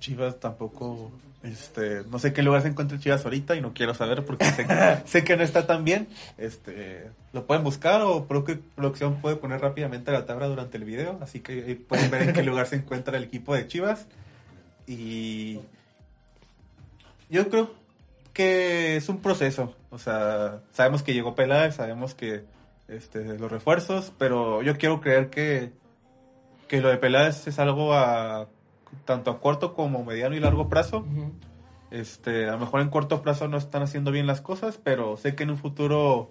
S1: Chivas tampoco este, no sé qué lugar se encuentra Chivas ahorita y no quiero saber porque sé, sé, que no está tan bien. Este, lo pueden buscar o producción puede poner rápidamente la tabla durante el video, así que pueden ver en qué lugar se encuentra el equipo de Chivas. Y yo creo que es un proceso, o sea, sabemos que llegó Peláez, sabemos que este, los refuerzos, pero yo quiero creer que, que lo de Peláez es algo a tanto a corto como mediano y largo plazo. Uh -huh. Este, a lo mejor en corto plazo no están haciendo bien las cosas, pero sé que en un futuro,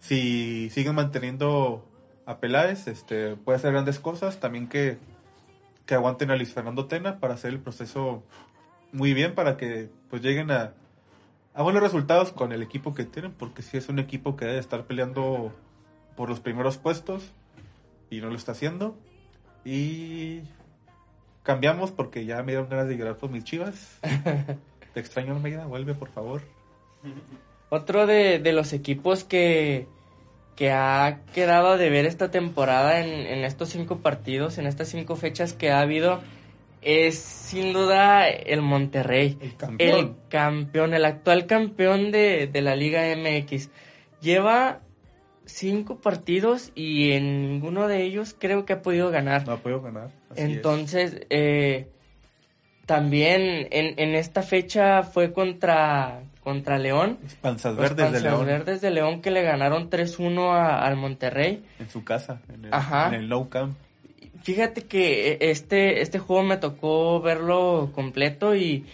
S1: si siguen manteniendo a Peláez, este, puede hacer grandes cosas. También que, que aguanten a Luis Fernando Tena para hacer el proceso muy bien para que pues lleguen a, a buenos resultados con el equipo que tienen, porque si es un equipo que debe estar peleando por los primeros puestos y no lo está haciendo. Y cambiamos porque ya me dieron ganas de llorar por mis chivas. Te extraño, Almeida, vuelve por favor.
S2: Otro de, de los equipos que, que ha quedado de ver esta temporada en, en, estos cinco partidos, en estas cinco fechas que ha habido, es sin duda el Monterrey.
S1: El campeón.
S2: El campeón, el actual campeón de, de la Liga MX. Lleva cinco partidos y en ninguno de ellos creo que ha podido ganar.
S1: No ha podido ganar. así
S2: Entonces, eh, también en, en esta fecha fue contra, contra León.
S1: es. Panzas
S2: Los
S1: Verdes de
S2: Panzas
S1: León.
S2: Verdes de León que le ganaron 3-1 a- al Monterrey.
S1: En su casa, en el,
S2: Ajá.
S1: en el low camp.
S2: Fíjate que eh, este, este juego me tocó verlo completo y,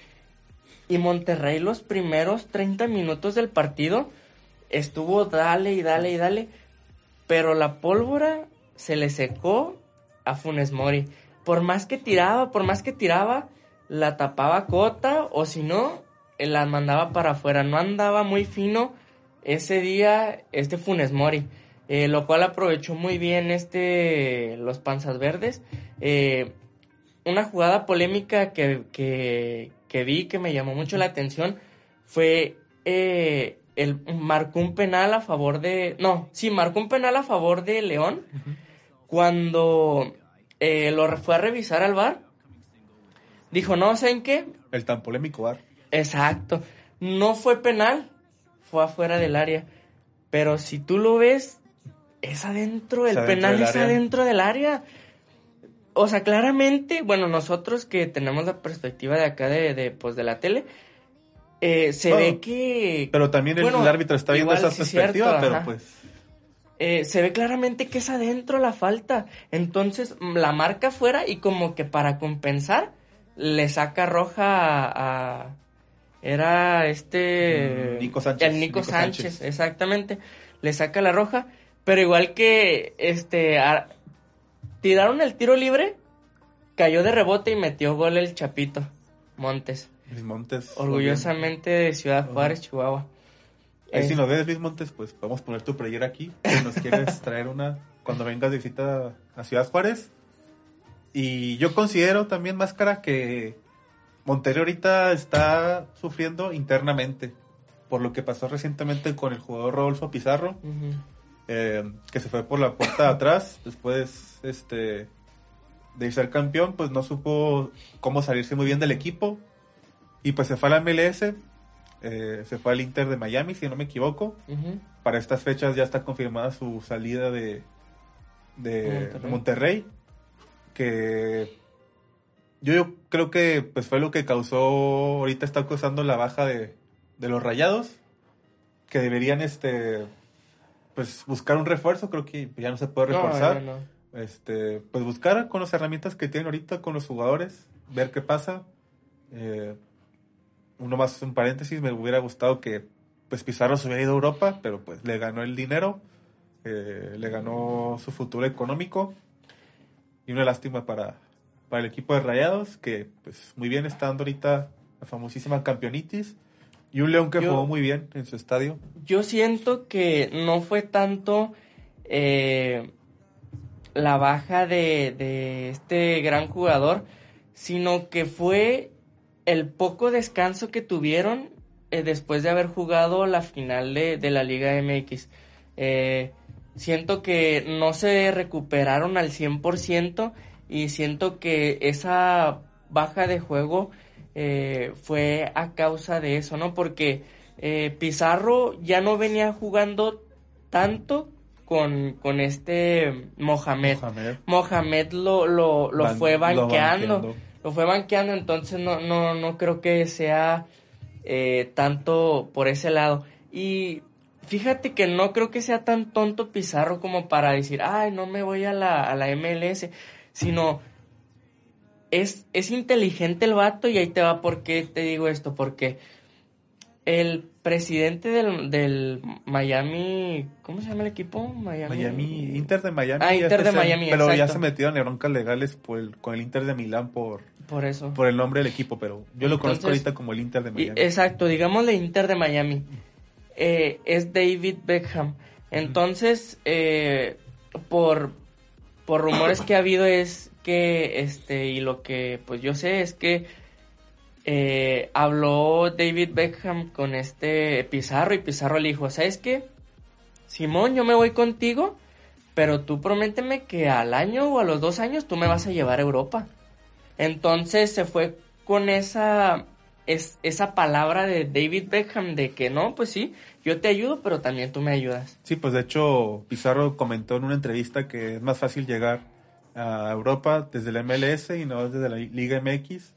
S2: y Monterrey los primeros 30 minutos del partido estuvo dale y dale y dale, pero la pólvora se le secó a Funes Mori. Por más que tiraba, por más que tiraba, la tapaba Cota o si no, eh, la mandaba para afuera. No andaba muy fino ese día este Funes Mori. eh, lo cual aprovechó muy bien este los Panzas Verdes. Eh, una jugada polémica que, que, que vi que me llamó mucho la atención fue eh, el marcó un penal a favor de no sí marcó un penal a favor de León cuando eh, lo fue a revisar al bar dijo no saben qué
S1: El tan polémico bar.
S2: Exacto. No fue penal, fue afuera del área. Pero si tú lo ves, es adentro, el
S1: Es adentro
S2: penal es
S1: área.
S2: adentro del área. O sea, claramente, bueno, nosotros que tenemos la perspectiva de acá de, de, pues, de la tele, eh, se ve que...
S1: Pero también el,
S2: Bueno,
S1: el árbitro está viendo esa
S2: sí
S1: perspectiva,
S2: cierto,
S1: pero
S2: ajá.
S1: pues
S2: eh, se ve claramente que es adentro la falta. Entonces mm, la marca afuera y como que para compensar le saca roja a... a- era este...
S1: Mm, Nico Sánchez,
S2: El Nico,
S1: Nico
S2: Sánchez,
S1: Sánchez.
S2: exactamente. Le saca la roja. Pero igual que este... a- tiraron el tiro libre, cayó de rebote y metió gol el Chapito Montes.
S1: Luis Montes.
S2: Orgullosamente de Ciudad Juárez, Chihuahua.
S1: Ahí si nos ves, Luis Montes, pues podemos poner tu playera aquí. Si nos quieres traer una cuando vengas de visita a Ciudad Juárez. Y yo considero también, Máscara, que Monterrey ahorita está sufriendo internamente por lo que pasó recientemente con el jugador Rodolfo Pizarro, eh, que se fue por la puerta de atrás después este, de ser campeón, pues no supo cómo salirse muy bien del equipo y pues se fue a la MLS, eh, se fue al Inter de Miami, si no me equivoco. Para estas fechas ya está confirmada su salida de, de
S2: Monterrey.
S1: de Monterrey, que yo, yo creo que pues fue lo que causó, ahorita está causando la baja de, de los rayados, que deberían este pues buscar un refuerzo, creo que ya no se puede reforzar.
S2: no.
S1: Este, pues buscar con las herramientas que tienen ahorita con los jugadores, ver qué pasa. Eh, uno más un paréntesis, me hubiera gustado que pues Pizarro se hubiera ido a Europa, pero pues le ganó el dinero, eh, le ganó su futuro económico y una lástima para, para el equipo de Rayados, que pues muy bien está dando ahorita la famosísima campeonitis y un León que
S2: Yo-
S1: jugó muy bien en su estadio.
S2: Yo siento que no fue tanto eh, la baja de, de este gran jugador, sino que fue el poco descanso que tuvieron eh, después de haber jugado la final de, de la Liga MX. Eh, siento que no se recuperaron al 100% y siento que esa baja de juego eh, fue a causa de eso, ¿no? Porque eh, Pizarro ya no venía jugando tanto con, con este Mohamed.
S1: Mohamed.
S2: Mohamed lo, lo, lo
S1: Ban-
S2: fue banqueando. Lo fue banqueando, entonces no, no, no creo que sea eh, tanto por ese lado. Y fíjate que no creo que sea tan tonto Pizarro como para decir, ay, no me voy a la, a la MLS, sino es, es inteligente el vato y ahí te va por qué te digo esto, porque el presidente del, del Miami, ¿cómo se llama el equipo? Miami,
S1: Miami Inter de Miami.
S2: Ah, Inter de
S1: se-
S2: Miami,
S1: Pero ya se metieron en broncas legales por el- con el Inter de Milán por,
S2: Por eso.
S1: por el nombre del equipo, pero yo lo conozco ahorita como el Inter de
S2: Y-
S1: Miami.
S2: exacto, digámosle Inter de Miami. Eh, es David Beckham. Entonces, eh, por, por rumores que ha habido es que, este, y lo que pues yo sé es que eh, habló David Beckham con este Pizarro y Pizarro le dijo, ¿sabes qué? Simón, yo me voy contigo, pero tú prométeme que al año o a los dos años tú me vas a llevar a Europa. Entonces se fue con esa, es, esa palabra de David Beckham de que no, pues sí, yo te ayudo, pero también tú me ayudas.
S1: Sí, pues de hecho Pizarro comentó en una entrevista que es más fácil llegar a Europa desde la MLS y no desde la Liga MX.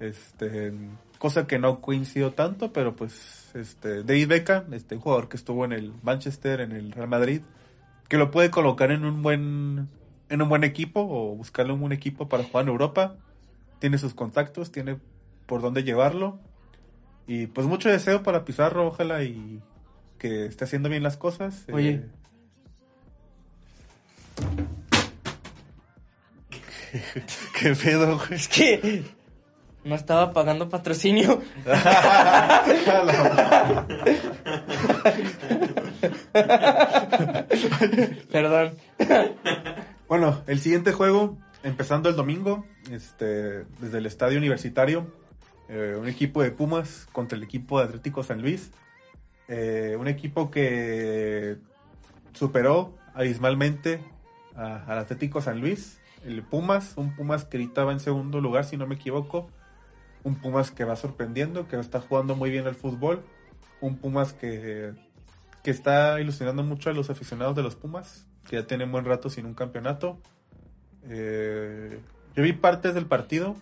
S1: Este, cosa que no coincidió tanto, pero pues este David Beckham, este jugador que estuvo en el Manchester, en el Real Madrid, que lo puede colocar en un buen en un buen equipo o buscarle un buen equipo para jugar en Europa. Tiene sus contactos, tiene por dónde llevarlo. Y pues mucho deseo para Pizarro, ojalá y que esté haciendo bien las cosas.
S2: Oye.
S1: Eh, ¿Qué pedo, güey?
S2: Es que no estaba pagando patrocinio. Perdón.
S1: Bueno, el siguiente juego, empezando el domingo, este, desde el estadio universitario, eh, un equipo de Pumas contra el equipo de Atlético San Luis. Eh, un equipo que superó abismalmente al Atlético San Luis. El Pumas, un Pumas que ahorita va en segundo lugar, si no me equivoco. Un Pumas que va sorprendiendo, que está jugando muy bien al fútbol. Un Pumas que, que está ilusionando mucho a los aficionados de los Pumas, que ya tienen buen rato sin un campeonato. Eh, yo vi partes del partido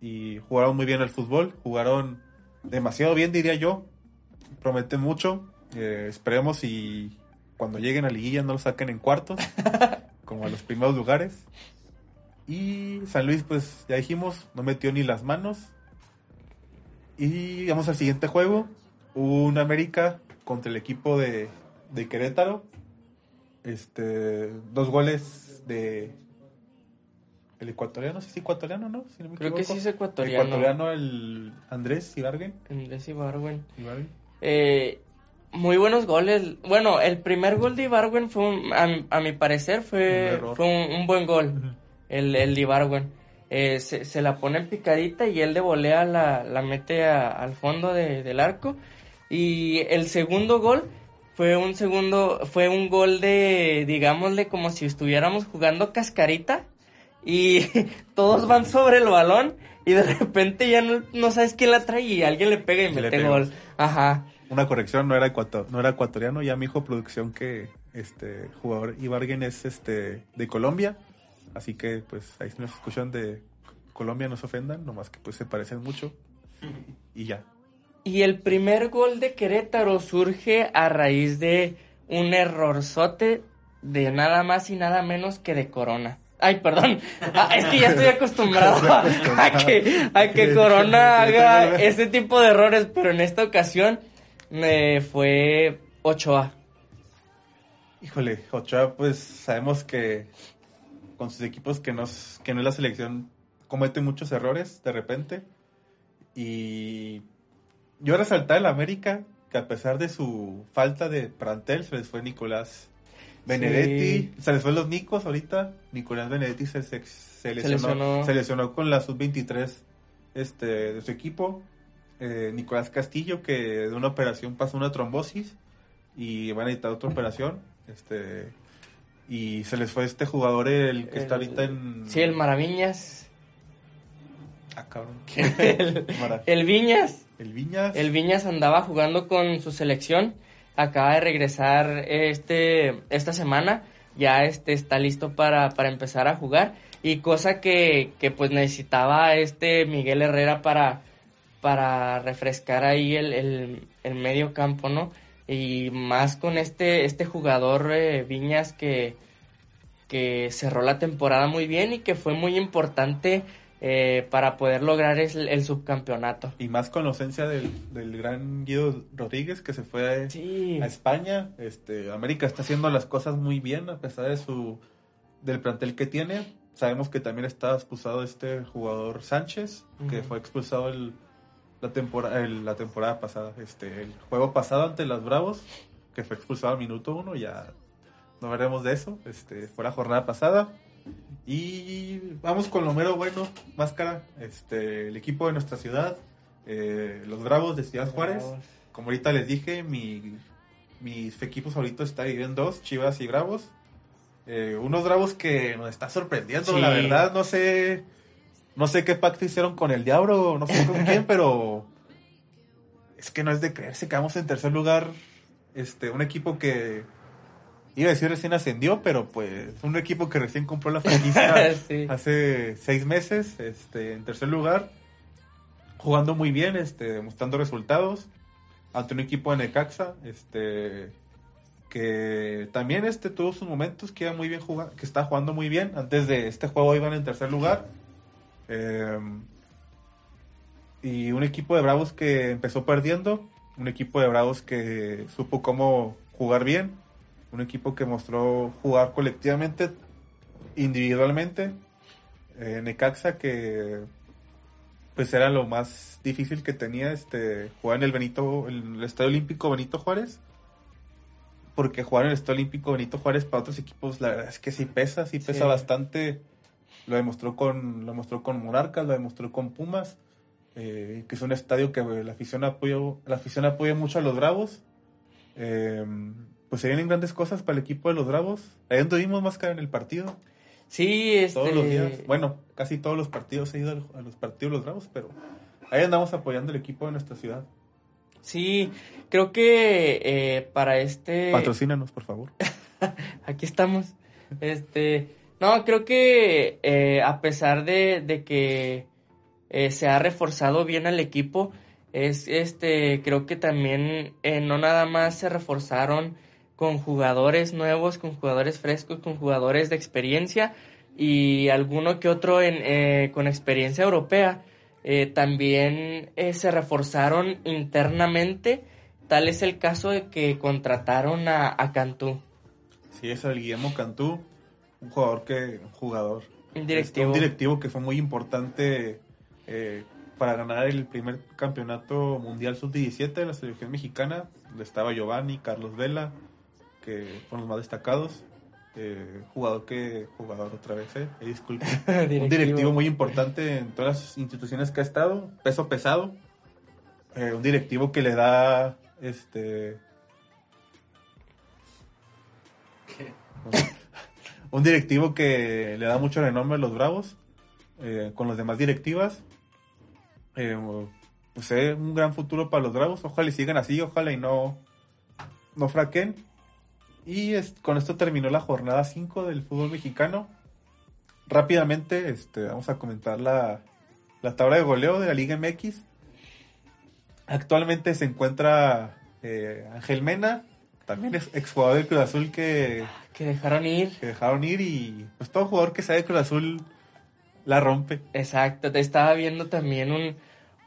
S1: y jugaron muy bien al fútbol. Jugaron demasiado bien, diría yo. Promete mucho. Eh, esperemos y cuando lleguen a liguilla no lo saquen en cuartos, como a los primeros lugares. Y San Luis, pues ya dijimos, no metió ni las manos. Y vamos al siguiente juego. Un América contra el equipo de, de Querétaro. Este, dos goles de el ecuatoriano, sí es ecuatoriano, ¿no? Si no me
S2: Creo que sí es
S1: El
S2: ecuatoriano.
S1: ecuatoriano, el Andrés Ibargüen.
S2: Andrés Ibargüen.
S1: Ibargüen.
S2: Eh, muy buenos goles. Bueno, el primer gol de Ibargüen fue, un- a, a mi parecer,
S1: Un
S2: fue,
S1: error.
S2: fue un, un buen gol. El, el de Ibargüen. Eh, se, se la pone en picadita y él de volea la, la mete a- al fondo de- del arco. Y el segundo gol fue un segundo, fue un gol de, digámosle, como si estuviéramos jugando cascarita. Y todos van sobre el balón y de repente ya no, no sabes quién la trae y alguien le pega y
S1: Y
S2: mete gol. Ajá.
S1: Una corrección, no era, ecuato- no era ecuatoriano, ya me dijo producción que este jugador Ibargüen es este de Colombia, así que pues ahí nos escuchan de Colombia no se ofendan, nomás que pues se parecen mucho y ya.
S2: Y el primer gol de Querétaro surge a raíz de un errorzote de nada más y nada menos que de Corona. Ay, perdón. Ah, es que ya estoy acostumbrado a, a que, a que Corona haga ese tipo de errores, pero en esta ocasión me fue Ochoa.
S1: Híjole, Ochoa pues sabemos que con sus equipos que, nos, que no es la selección comete muchos errores de repente y yo resaltar el América que a pesar de su falta de plantel se les fue Nicolás Benedetti, se les fue los Nicos ahorita. Nicolás Benedetti se, se- se lesionó,
S2: lesionó.
S1: se lesionó con la sub-23 este, de su equipo. Eh, Nicolás Castillo, que de una operación pasó una trombosis y van a necesitar otra operación. Este, y se les fue este jugador, el que está ahorita en.
S2: Sí, el Maraviñas.
S1: Ah, cabrón.
S2: El Viñas.
S1: el Viñas.
S2: El Viñas andaba jugando con su selección. Acaba de regresar este esta semana. Ya este está listo para, para empezar a jugar. Y cosa que, que pues necesitaba este Miguel Herrera para, para refrescar ahí el, el, el medio campo, ¿no? Y más con este, este jugador eh, Viñas que, que cerró la temporada muy bien y que fue muy importante eh, para poder lograr el, subcampeonato.
S1: Y más con la ausencia del, del gran Guido Rodríguez que se fue a, España. Este, América está haciendo las cosas muy bien a pesar de su del plantel que tiene. Sabemos que también está expulsado este jugador Sánchez, que fue expulsado el, la, temporada, la temporada pasada. Este, el juego pasado ante los Bravos, que fue expulsado al minuto uno, ya no veremos de eso. Este, fue la jornada pasada. Y vamos con lo mero bueno, máscara. Este, el equipo de nuestra ciudad, eh, los Bravos de Ciudad Juárez. Como ahorita les dije, mi, mis equipos favoritos están en dos, Chivas y Bravos. Eh, unos Bravos que nos está sorprendiendo, la verdad, no sé, no sé qué pacto hicieron con el diablo, no sé con quién, pero es que no es de creerse que vamos en tercer lugar, este, un equipo que iba a decir recién ascendió, pero pues un equipo que recién compró la franquicia hace seis meses, este, en tercer lugar, jugando muy bien, este, demostrando resultados ante un equipo de Necaxa, este, que también este tuvo sus momentos que iba muy bien jugando, que está jugando muy bien. Antes de este juego iban en tercer lugar. Em, y un equipo de Bravos que empezó perdiendo, un equipo de Bravos que supo cómo jugar bien, un equipo que mostró jugar colectivamente, individualmente. Eh, Necaxa que pues era lo más difícil que tenía este jugar en el Benito, el Estadio Olímpico Benito Juárez. Porque jugar en el Estadio Olímpico Benito Juárez para otros equipos, la verdad es que sí pesa, sí pesa bastante. Lo demostró con, lo demostró con Monarcas, lo demostró con Pumas, eh, que es un estadio que la afición apoya, la afición apoya mucho a los Bravos. Eh, pues se vienen grandes cosas para el equipo de los Bravos. Ahí tuvimos máscara en el partido.
S2: Sí, este...
S1: Todos los días. Bueno, casi todos los partidos he ido a los partidos de los Bravos, pero ahí andamos apoyando el equipo de nuestra ciudad.
S2: Sí, creo que eh, para este...
S1: Patrocínanos, por favor.
S2: Aquí estamos. Este, no, creo que eh, a pesar de, de que eh, se ha reforzado bien al equipo, es este, creo que también no nada más se reforzaron con jugadores nuevos, con jugadores frescos, con jugadores de experiencia y alguno que otro en, eh, con experiencia europea. Eh, también eh, se reforzaron internamente. Tal es el caso de que contrataron a, a Cantú.
S1: Sí, es el Guillermo Cantú, un jugador que, un jugador,
S2: un directivo,
S1: un directivo que fue muy importante para ganar el primer campeonato mundial sub-17 de la selección mexicana, donde estaba Giovanni, Carlos Vela, que fueron los más destacados. Eh, jugador que jugador otra vez, eh, disculpe. un directivo muy importante en todas las instituciones que ha estado, peso pesado. Eh, un directivo que le da este un directivo que le da mucho renombre a los Bravos eh, con las demás directivas. pues un gran futuro para los Bravos. Ojalá y sigan así, ojalá y no no fraquen y con esto terminó la jornada 5 del fútbol mexicano. Rápidamente este, vamos a comentar la, tabla de goleo de la Liga MX. Actualmente se encuentra eh, Ángel Mena, también es exjugador del Cruz Azul que,
S2: que dejaron ir.
S1: Que dejaron ir y pues todo jugador que sabe Cruz Azul la rompe.
S2: Exacto, te estaba viendo también un,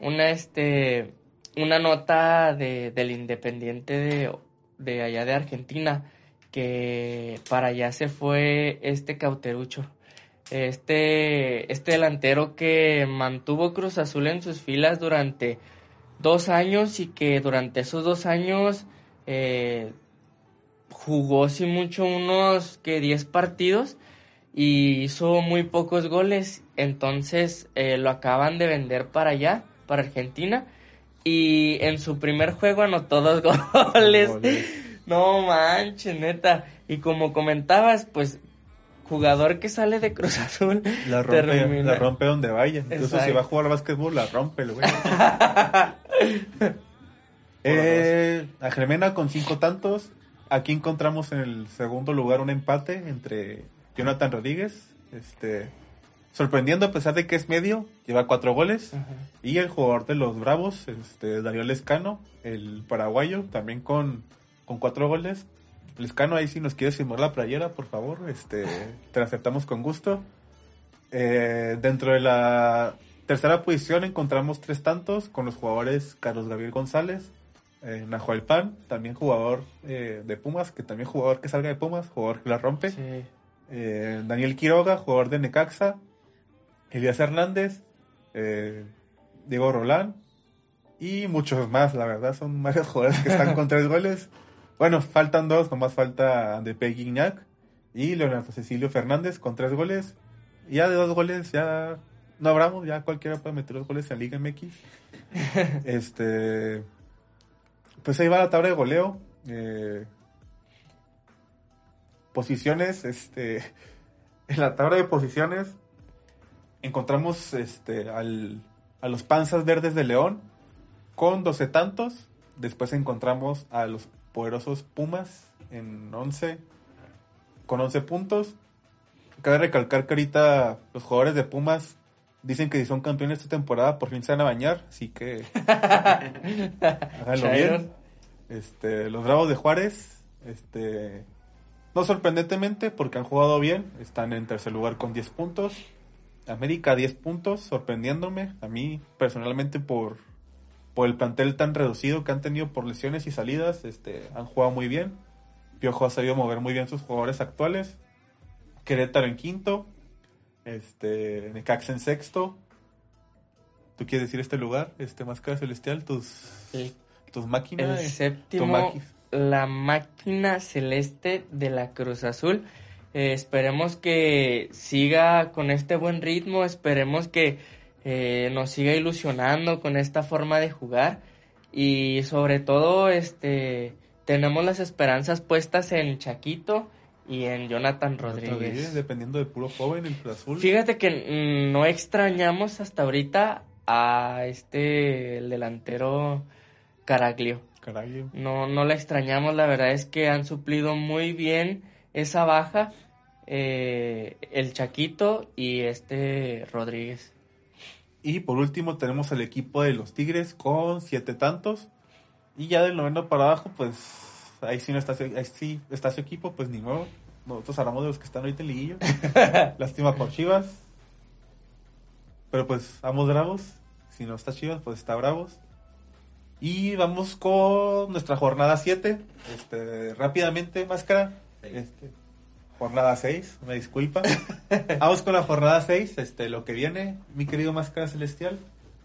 S2: una, este, una nota de, del Independiente de, de allá de Argentina que para allá se fue este cauterucho. Este, este delantero que mantuvo Cruz Azul en sus filas durante dos años y que durante esos dos años eh, jugó sin mucho unos que 10 partidos y hizo muy pocos goles. Entonces eh, lo acaban de vender para allá, para Argentina. Y en su primer juego anotó dos goles. No manches, neta. Y como comentabas, pues jugador que sale de Cruz Azul
S1: la rompe, la rompe donde vaya. Incluso si va a jugar al básquetbol, la rompe el güey. eh, a con cinco tantos. Aquí encontramos en el segundo lugar un empate entre Jonathan Rodríguez, este, sorprendiendo a pesar de que es medio, lleva cuatro goles. Y el jugador de los Bravos, este, Darío Lescano, el paraguayo, también con con cuatro goles. Lescano, ahí si nos quieres firmar la playera, por favor, este, te la aceptamos con gusto. Eh, dentro de la tercera posición encontramos tres tantos con los jugadores Carlos Gabriel González, eh, Nahuel Pan, también jugador eh, de Pumas, que también jugador que salga de Pumas, jugador que la rompe.
S2: Sí.
S1: Eh, Daniel Quiroga, jugador de Necaxa. Elías Hernández, eh, Diego Rolán y muchos más, la verdad, son varios jugadores que están con tres goles. Bueno, faltan dos, nomás falta de Guignac y Leonardo Cecilio Fernández con tres goles. Ya de dos goles, ya no hablamos, ya cualquiera puede meter dos goles en Liga MX. este, pues ahí va la tabla de goleo. Eh, posiciones, este, en la tabla de posiciones encontramos este, al, a los Panzas Verdes de León con 12 tantos. Después encontramos a los poderosos Pumas en 11 con 11 puntos. Cabe recalcar que ahorita los jugadores de Pumas dicen que si son campeones esta temporada por fin se van a bañar, así que háganlo bien. Este, los Bravos de Juárez, este, no sorprendentemente porque han jugado bien, están en tercer lugar con 10 puntos. América 10 puntos, sorprendiéndome a mí personalmente por, por el plantel tan reducido que han tenido por lesiones y salidas, este, han jugado muy bien. Piojo ha sabido mover muy bien sus jugadores actuales. Querétaro en quinto, este, Necaxa en sexto. ¿Tú quieres decir este lugar, este Máscara Celestial, tus,
S2: El,
S1: tus máquinas?
S2: el séptimo, la máquina celeste de la Cruz Azul. Eh, esperemos que siga con este buen ritmo, esperemos que eh, nos siga ilusionando con esta forma de jugar y sobre todo este tenemos las esperanzas puestas en Chaquito y en Jonathan Rodríguez.
S1: dependiendo de puro joven, el Cruz Azul.
S2: Fíjate que mm, no extrañamos hasta ahorita a este el delantero Caraglio.
S1: Caray,
S2: No, no la extrañamos, la verdad es que han suplido muy bien esa baja eh, el Chaquito y este Rodríguez.
S1: Y por último tenemos el equipo de los Tigres con siete tantos. Y ya del noveno para abajo, pues ahí sí no está su, ahí sí está su equipo, pues ni modo. Nosotros hablamos de los que están ahorita en liguillo. Lástima por Chivas. Pero pues vamos bravos. Si no está Chivas, pues está bravos. Y vamos con nuestra jornada 7. Este, rápidamente, máscara. Este, jornada 6, una disculpa. Vamos con la jornada 6, este, lo que viene, mi querido Máscara Celestial.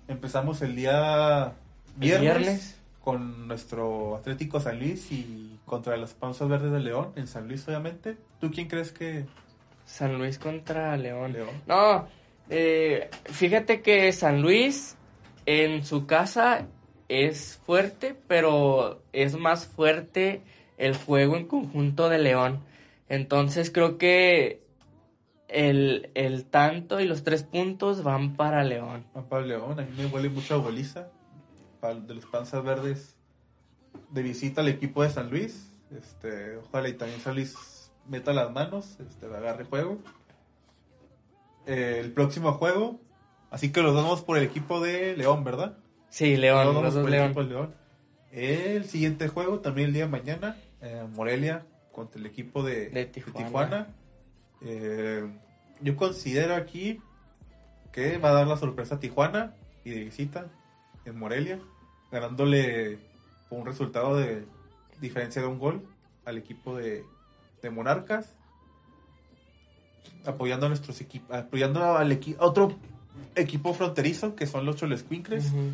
S1: Empezamos el día viernes,
S2: viernes.
S1: con nuestro Atlético San Luis y contra los Panzas Verdes de León, en San Luis obviamente. ¿Tú quién crees que
S2: San Luis contra León.
S1: León?
S2: No, eh, fíjate que San Luis en su casa es fuerte, pero es más fuerte el juego en conjunto de León. Entonces creo que el, el tanto y los tres puntos van para León.
S1: Va para León, a mí me huele mucho a goliza. De los Panzas Verdes de visita al equipo de San Luis. Este, ojalá y también San Luis meta las manos, este, agarre juego. Eh, el próximo juego, así que los damos por el equipo de León, ¿verdad?
S2: Sí,
S1: Los
S2: León,
S1: damos
S2: los dos
S1: por el
S2: León.
S1: equipo de León. El siguiente juego, también el día de mañana, eh, Morelia contra el equipo de,
S2: De Tijuana.
S1: Eh, yo considero aquí que va a dar la sorpresa a Tijuana y de visita en Morelia, ganándole un resultado de diferencia de un gol al equipo de, de Monarcas, apoyando a nuestros equipos, apoyando al otro equipo fronterizo que son los Cholescuincles.
S2: Ujú.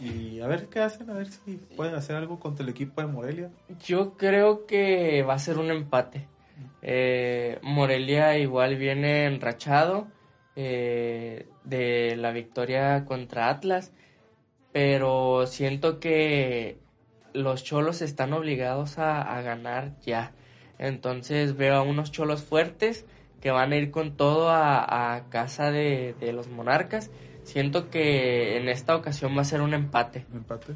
S1: Y a ver qué hacen, a ver si pueden hacer algo contra el equipo de Morelia.
S2: Yo creo que va a ser un empate. Eh, Morelia igual viene enrachado eh, de la victoria contra Atlas, pero siento que los cholos están obligados a, ganar ya. Entonces veo a unos cholos fuertes que van a ir con todo a, casa de los monarcas. Siento que en esta ocasión va a ser un empate.
S1: Un empate.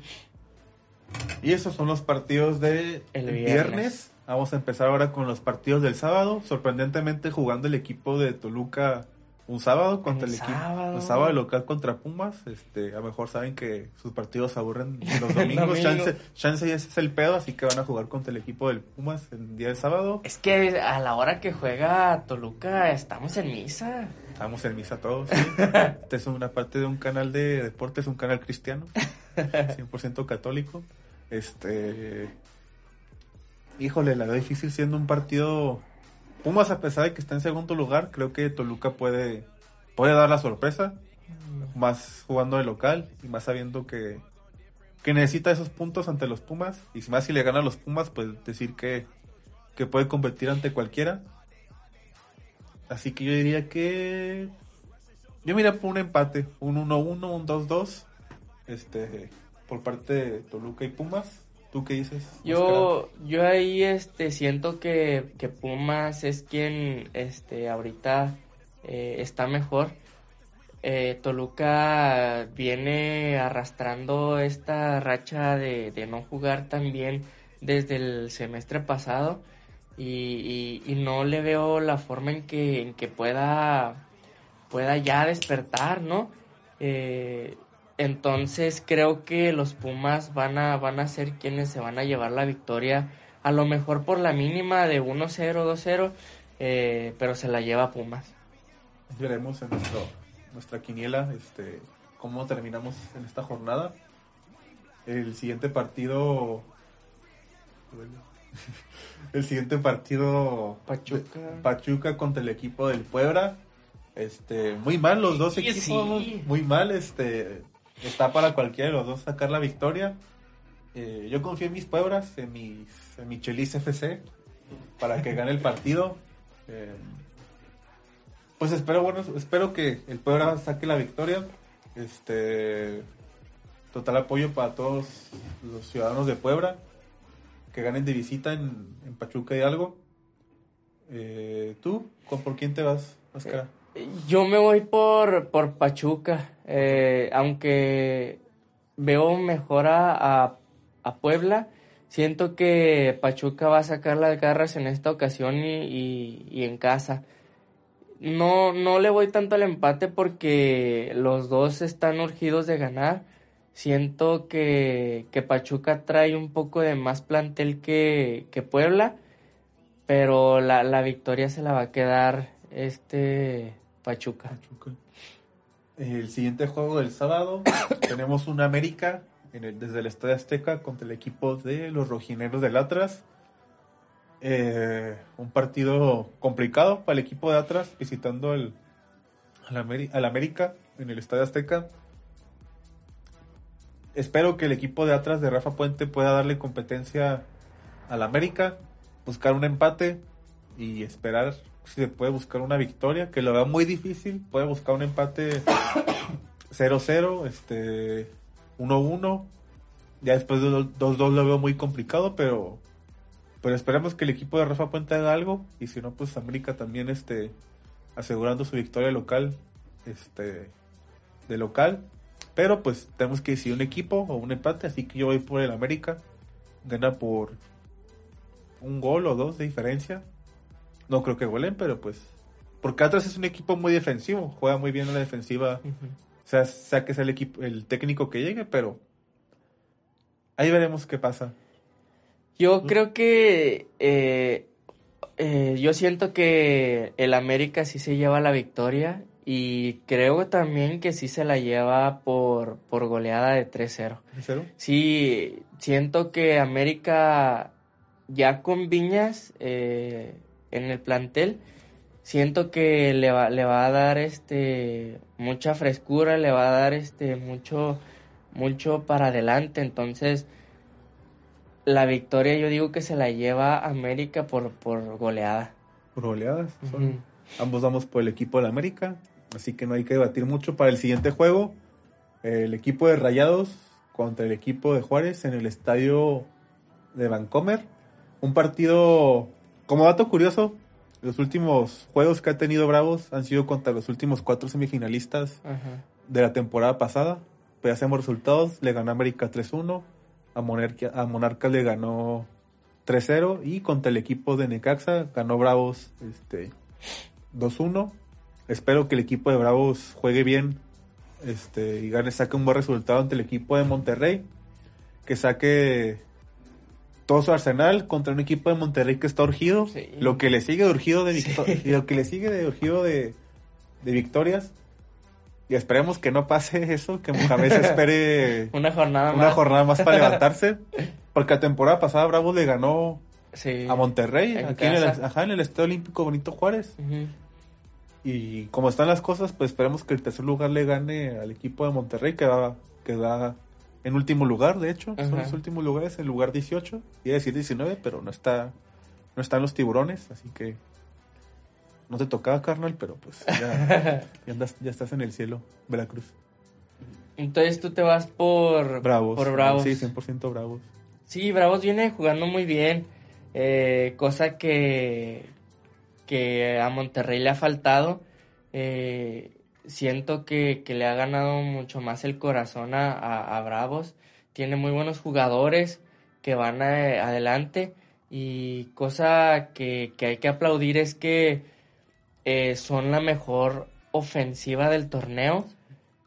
S1: Y esos son los partidos de
S2: El
S1: viernes.
S2: viernes.
S1: Vamos a empezar ahora con los partidos del sábado. Sorprendentemente jugando el equipo de Toluca un sábado contra el equipo.
S2: sábado.
S1: Un sábado local contra Pumas. Este, a lo mejor saben que sus partidos aburren los domingos.
S2: Domingo.
S1: chance, chance es el pedo, así que van a jugar contra el equipo del Pumas el día de sábado.
S2: Es que a la hora que juega Toluca estamos en misa.
S1: Estamos en misa todos. ¿sí? Esta es una parte de un canal de deportes, un canal cristiano, 100% católico. Este, híjole, la veo difícil siendo un partido. Pumas, a pesar de que está en segundo lugar, creo que Toluca puede, puede dar la sorpresa, más jugando de local y más sabiendo que, que necesita esos puntos ante los Pumas. Y más si le gana a los Pumas, pues decir que, que puede competir ante cualquiera. Así que yo diría que. Yo mira por un empate, un 1-1, un 2-2. Este, por parte de Toluca y Pumas. ¿Tú qué dices?
S2: Yo, yo ahí este siento que, que Pumas es quien este ahorita eh, está mejor. Eh, Toluca viene arrastrando esta racha de, de no jugar tan bien desde el semestre pasado y, y- y no le veo la forma en que, en que pueda, pueda ya despertar, ¿no? Eh, entonces creo que los Pumas van a, van a ser quienes se van a llevar la victoria, a lo mejor por la mínima de 1-0, 2-0, eh, pero se la lleva Pumas.
S1: Veremos en nuestro, nuestra quiniela este, cómo terminamos en esta jornada. El siguiente partido. El siguiente partido.
S2: Pachuca.
S1: Pachuca contra el equipo del Puebla. Este, muy mal los dos
S2: Sí,
S1: equipos,
S2: sí.
S1: muy mal, este, está para cualquiera de los dos sacar la victoria. Eh, yo confío en mis Pueblas, en mis, en mi Chelis FC, para que gane el partido. Eh, pues espero, bueno, espero que el Puebla saque la victoria. Este, total apoyo para todos los ciudadanos de Puebla que ganen de visita en, Pachuca y algo. Eh, ¿Tú? ¿Con, ¿Por quién te vas, Oscar?
S2: Yo me voy por, por Pachuca, eh, aunque veo mejor a, a- a Puebla. Siento que Pachuca va a sacar las garras en esta ocasión y, y- y en casa. No, no le voy tanto al empate porque los dos están urgidos de ganar. Siento que, que Pachuca trae un poco de más plantel que, que Puebla, pero la, la victoria se la va a quedar este Pachuca.
S1: El siguiente juego del sábado tenemos un América en el- desde el Estadio Azteca contra el equipo de los rojineros del Atlas. Eh, un partido complicado para el equipo de Atlas visitando el, al, Ameri- al América en el Estadio Azteca. Espero que el equipo de Atlas de Rafa Puente pueda darle competencia al América, buscar un empate y esperar se puede buscar una victoria, que lo veo muy difícil, puede buscar un empate 0-0, este 1-1. Ya después de 2-2 lo veo muy complicado, pero pero esperemos que el equipo de Rafa Puente haga algo y si no pues América también este asegurando su victoria local este de local, pero pues tenemos que decidir un equipo o un empate, así que yo voy por el América. Gana por un gol o dos de diferencia. No creo que golen, pero pues. Porque Atlas es un equipo muy defensivo. Juega muy bien en la defensiva. O sea, sea que sea el equipo, el técnico que llegue, pero. Ahí veremos qué pasa.
S2: Yo creo que eh, eh, yo siento que el América sí se lleva la victoria y creo también que sí se la lleva por, por goleada de 3-0.
S1: ¿En serio?
S2: Sí, siento que América ya con Viñas eh, en el plantel, siento que le va, le va a dar este mucha frescura, le va a dar este mucho mucho para adelante, entonces la victoria yo digo que se la lleva América por, por goleada.
S1: Por goleadas. son-. Ambos vamos por el equipo de América. Así que no hay que debatir mucho. Para el siguiente juego, el equipo de Rayados contra el equipo de Juárez en el estadio de Vancomer. Un partido, como dato curioso, los últimos juegos que ha tenido Bravos han sido contra los últimos cuatro semifinalistas
S2: Ajá.
S1: de la temporada pasada. Pues hacemos resultados. Le ganó América 3-1. A, Monarquia- a Monarcas le ganó 3-0. Y contra el equipo de Necaxa ganó Bravos este, 2-1. espero que el equipo de Bravos juegue bien este, y gane, saque un buen resultado ante el equipo de Monterrey. Que saque todo su arsenal contra un equipo de Monterrey que está urgido.
S2: Sí.
S1: Lo que le sigue de urgido de victo-
S2: Sí.
S1: y lo que le sigue de urgido de, de victorias. Y esperemos que no pase eso, que Mohamed se espere
S2: Una jornada
S1: una
S2: más.
S1: jornada más para levantarse. Porque la temporada pasada Bravos le ganó
S2: Sí.
S1: a Monterrey,
S2: En
S1: aquí en el, ajá, en el Estadio Olímpico Bonito Juárez. Y como están las cosas, pues esperemos que el tercer lugar le gane al equipo de Monterrey, que va, que va en último lugar, de hecho. Son los últimos lugares, el lugar 18. Iba a decir 19, pero no está no están los tiburones, así que no te tocaba, carnal, pero pues ya, ya, andas- ya estás en el cielo, Veracruz.
S2: Entonces tú te vas por
S1: Bravos.
S2: Por Bravos.
S1: Sí, 100% bravos.
S2: Sí, Bravos viene jugando muy bien, eh, cosa que, que a Monterrey le ha faltado. Eh, siento que, que le ha ganado mucho más el corazón a, a- a Bravos. Tiene muy buenos jugadores que van a- adelante y cosa que, que hay que aplaudir es que eh, son la mejor ofensiva del torneo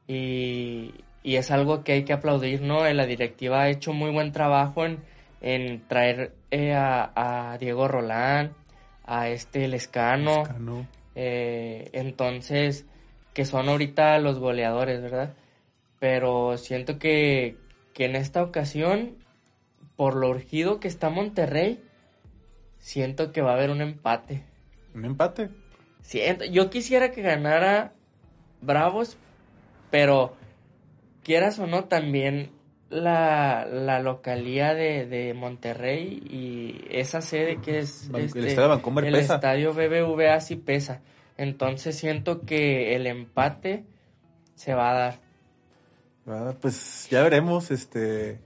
S2: y, y es algo que hay que aplaudir, ¿no? Eh, La directiva ha hecho muy buen trabajo en, en traer eh, a, a Diego Rolán, a este Lescano,
S1: Lescano.
S2: eh, entonces, que son ahorita los goleadores, ¿verdad? Pero siento que, que en esta ocasión, por lo urgido que está Monterrey, siento que va a haber un empate.
S1: Un empate.
S2: Siento, yo quisiera que ganara Bravos, pero quieras o no, también la, la localía de, de Monterrey y esa sede que es
S1: Ban- el
S2: este,
S1: estadio
S2: el
S1: pesa.
S2: estadio BBVA sí pesa. Entonces siento que el empate se va a dar.
S1: Ah, pues ya veremos, este,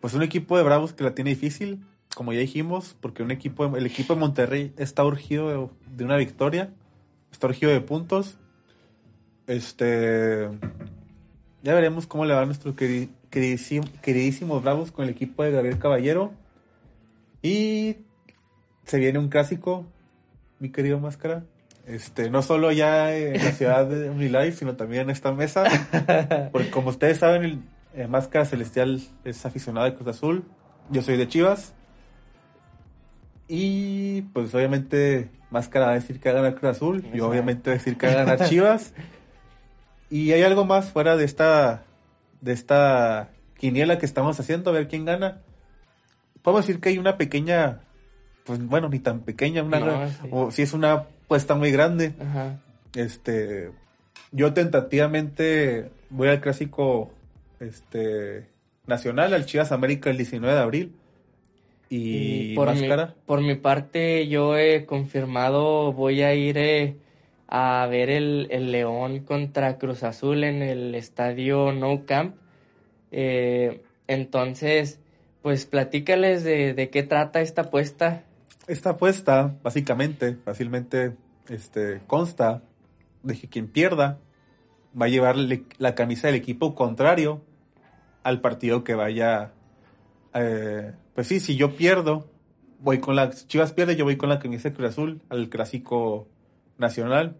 S1: pues un equipo de Bravos que la tiene difícil, como ya dijimos, porque un equipo, el equipo de Monterrey está urgido de, una victoria, está urgido de puntos, este, ya veremos cómo le va a nuestro queri- queridísimo, queridísimos Bravos con el equipo de Gabriel Caballero y se viene un clásico, mi querido Máscara. Este, no solo ya en la ciudad de Unilife, sino también en esta mesa. Porque como ustedes saben, el eh, Máscara Celestial es aficionado de Cruz Azul. Yo soy de Chivas. Y pues obviamente Máscara va a decir que va a ganar Cruz Azul. Yo obviamente voy a decir que va a ganar Chivas. Y hay algo más fuera de esta, de esta quiniela que estamos haciendo, a ver quién gana. Podemos decir que hay una pequeña, pues bueno, ni tan pequeña, una,
S2: No, sí.
S1: o si es una apuesta muy grande.
S2: Ajá.
S1: Este, yo tentativamente voy al clásico este nacional, al Chivas América el 19 de abril. Y,
S2: por mi,
S1: máscara.
S2: por mi parte, yo he confirmado, voy a ir eh, a ver el, el León contra Cruz Azul en el estadio No Camp. Eh, entonces, pues platícales de, de qué trata esta apuesta.
S1: Esta apuesta, básicamente, fácilmente, este, consta de que quien pierda va a llevar le- la camisa del equipo contrario al partido que vaya. eh, pues sí, si yo pierdo, voy con la. si Chivas pierde, yo voy con la camisa de Cruz Azul al clásico nacional.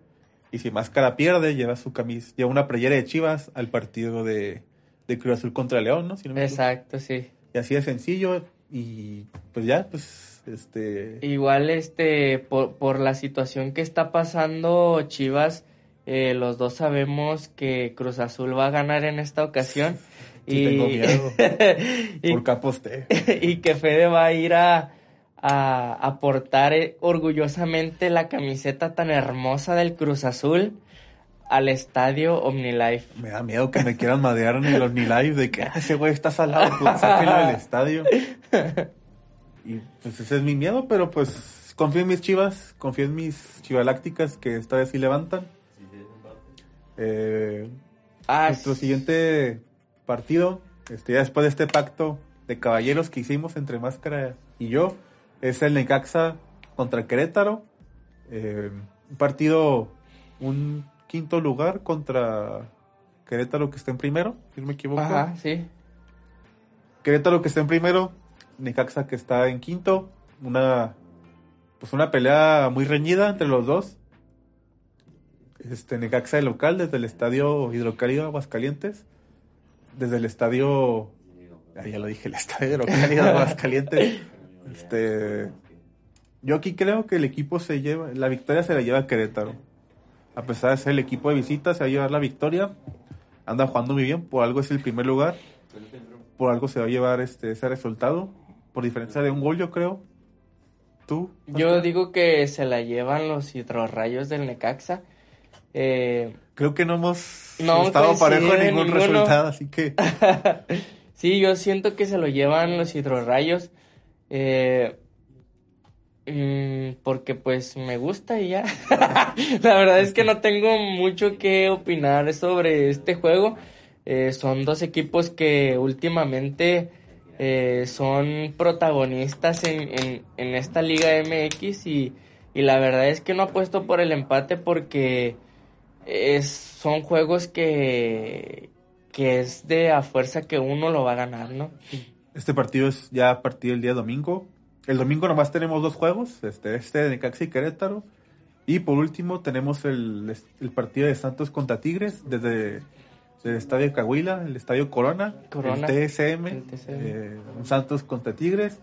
S1: Y si Máscara pierde, lleva su camisa, lleva una playera de Chivas al partido de, de Cruz Azul contra León, ¿no? Si no me.
S2: Exacto, sí.
S1: Y así de sencillo. Y pues ya, pues, este.
S2: Igual, este, por, por la situación que está pasando Chivas, eh, los dos sabemos que Cruz Azul va a ganar en esta ocasión.
S1: Sí, tengo miedo.
S2: y,
S1: Por caposte.
S2: y que Fede va a ir a, a, a portar eh, orgullosamente la camiseta tan hermosa del Cruz Azul al estadio OmniLife.
S1: Me da miedo que me quieran madear en el OmniLive de que "Ah, ese güey está salado, pues sáquenlo del estadio. Y pues ese es mi miedo, pero pues confío en mis chivas, confío en mis chivalácticas que esta vez sí levantan. Eh,
S2: Ah,
S1: nuestro siguiente partido, este, ya después de este pacto de caballeros que hicimos entre Máscara y yo, es el Necaxa contra Querétaro. Eh, un partido, un quinto lugar contra Querétaro que está en primero, si no me equivoco.
S2: Ajá, sí.
S1: Querétaro que está en primero, Necaxa que está en quinto. Una, pues una pelea muy reñida entre los dos. este, Necaxa de local desde el estadio Hidrocálido Aguascalientes. Desde el estadio. ah, ya lo dije, el estadio Hidrocálido Aguascalientes. Este. Yo aquí creo que el equipo se lleva. La victoria se la lleva a Querétaro. A pesar de ser el equipo de visita, se va a llevar la victoria. Anda jugando muy bien, por algo es el primer lugar. Por algo se va a llevar este, ese resultado. Por diferencia de un gol, yo creo. ¿Tú?
S2: Yo digo que se la llevan los hidrorrayos del Necaxa. Eh,
S1: Creo que no hemos
S2: No
S1: estado parejo en ningún
S2: ninguno.
S1: resultado, así que
S2: sí, yo siento que se lo llevan los hidrorrayos. Eh, mm, porque pues me gusta y ya. La verdad es que no tengo mucho que opinar sobre este juego. Eh, son dos equipos que últimamente eh, son protagonistas en, en, esta Liga MX y, y la verdad es que no apuesto por el empate porque es, son juegos que, que es de a fuerza que uno lo va a ganar, ¿no?
S1: este partido es ya a partir del día domingo. El domingo nomás tenemos dos juegos, este, este de Necaxa y Querétaro. Y por último tenemos el, el partido de Santos contra Tigres desde el estadio Cahuila, el estadio Corona,
S2: Corona,
S1: el TSM,
S2: el TSM.
S1: eh, un Santos contra Tigres.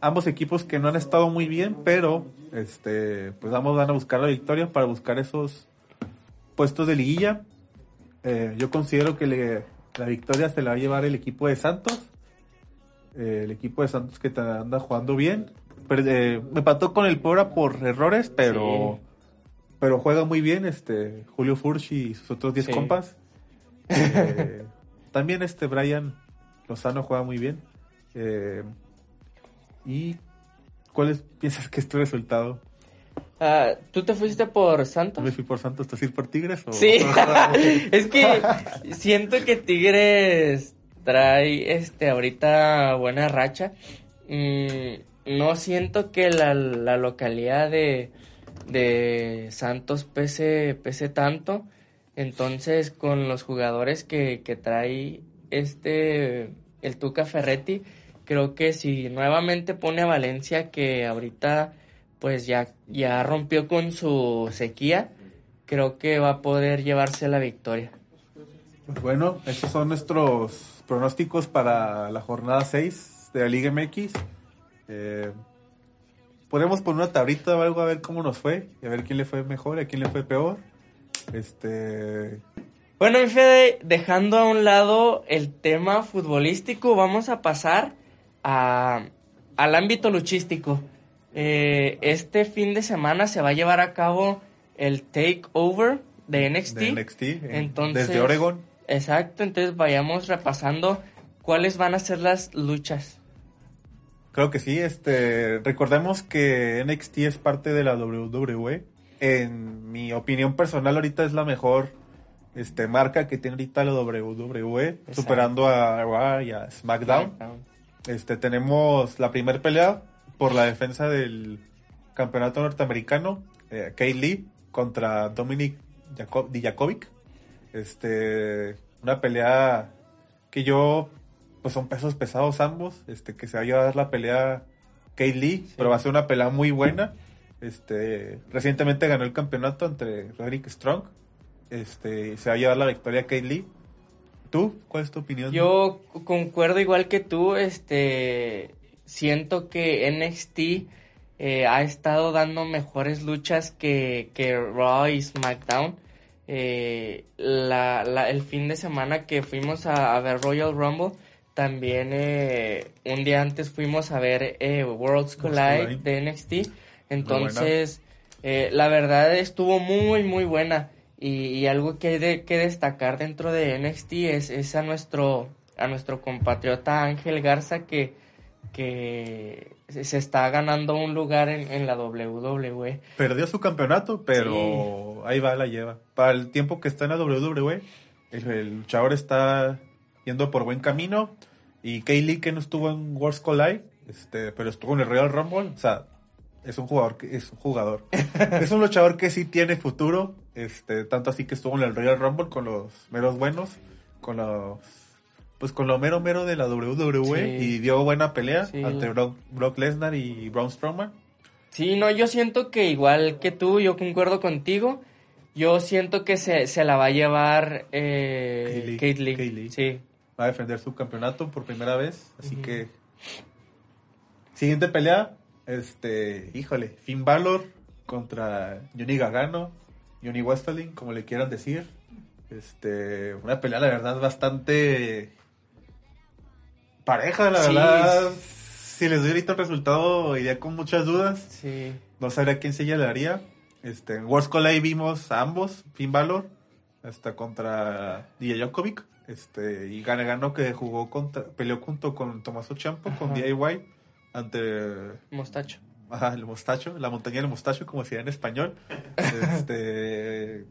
S1: Ambos equipos que no han estado muy bien, pero este, pues ambos van a buscar la victoria para buscar esos puestos de liguilla. Eh, yo considero que le- la victoria se la va a llevar el equipo de Santos. Eh, el equipo de Santos que anda jugando bien. Pero, me empató con el Puebla por errores, pero pero juega muy bien este Julio Furchi y sus otros 10
S2: Sí.
S1: compas. Eh, también este Brian Lozano juega muy bien. Eh, ¿Y cuál es, piensas que es tu resultado?
S2: Ah, ¿Tú te fuiste por Santos?
S1: ¿Me fui por Santos, te ir por Tigres? O...
S2: Sí, es que siento que Tigres trae este ahorita buena racha. Mm, no siento que la, la localidad de, de Santos pese, pese tanto. Entonces, con los jugadores que, que trae este el Tuca Ferretti, creo que si nuevamente pone a Valencia, que ahorita pues ya, ya rompió con su sequía, creo que va a poder llevarse la victoria.
S1: Bueno, esos son nuestros pronósticos para la jornada 6 de la Liga MX. Eh, podemos poner una tablita o algo a ver cómo nos fue y a ver quién le fue mejor y a quién le fue peor. Este,
S2: Bueno, mi Fede, dejando a un lado el tema futbolístico, vamos a pasar a, al ámbito luchístico. Eh, este fin de semana se va a llevar a cabo el takeover de NXT.
S1: de NXT, en-
S2: Entonces-
S1: desde Oregon.
S2: Exacto, entonces vayamos repasando cuáles van a ser las luchas.
S1: Creo que sí, este, recordemos que NXT es parte de la WWE. En mi opinión personal, ahorita es la mejor este, marca que tiene ahorita la WWE, superando a Raw y a SmackDown. Este, tenemos la primera pelea por la defensa del campeonato norteamericano, eh, Kay Lee contra Dominic Jaco- Dijakovic. Este, una pelea que yo, pues son pesos pesados ambos, este, que se va a llevar la pelea Kay Lee, pero va a ser una pelea muy buena. Este, recientemente ganó el campeonato entre Roderick Strong. Este, se va a llevar la victoria Kay Lee. ¿Tú? ¿Cuál es tu opinión?
S2: Yo concuerdo igual que tú, este, siento que NXT eh, ha estado dando mejores luchas que, que Raw y SmackDown. Eh, la, la- el fin de semana que fuimos a, a ver Royal Rumble, también eh, un día antes fuimos a ver eh, Worlds Collide. de NXT. Entonces, eh, la verdad estuvo muy, muy buena. Y, y algo que hay de, que destacar dentro de NXT es, es a nuestro a nuestro compatriota Ángel Garza que, que se está ganando un lugar en, en la. WWE.
S1: Perdió su campeonato, pero ahí va, la lleva. Para el tiempo que está en la WWE, el, el luchador está yendo por buen camino. Y Kay Lee, que no estuvo en Worlds Collide, este, pero estuvo en el Royal Rumble, o sea, es un jugador que es un jugador. es un luchador que sí tiene futuro, este, tanto así que estuvo en el Royal Rumble con los meros buenos, con los pues con lo mero mero de la WWE
S2: Sí.
S1: y dio buena pelea
S2: Sí.
S1: ante Brock, Brock Lesnar y Braun Strowman.
S2: Sí, no, yo siento que igual que tú, yo concuerdo contigo. Yo siento que se, se la va a llevar eh, Kate
S1: Lee.
S2: Lee. Sí.
S1: Va a defender su campeonato por primera vez. Así que. Siguiente pelea. Este. Híjole. Finn Balor contra Johnny Gargano. Johnny Westerling, como le quieran decir. Este. Una pelea, la verdad, bastante. Pareja, la
S2: Sí.
S1: verdad. Si les doy ahorita un resultado, iría con muchas dudas.
S2: Sí.
S1: No sabría quién se daría. Este, en Worlds Collide vimos a ambos, Finn Balor, hasta contra DJ este, y Gane ganó que jugó contra, peleó junto con Tomaso Champo, con. DIY, ante
S2: Mostacho.
S1: ajá, el mostacho, la montaña del mostacho, como se en español. Este,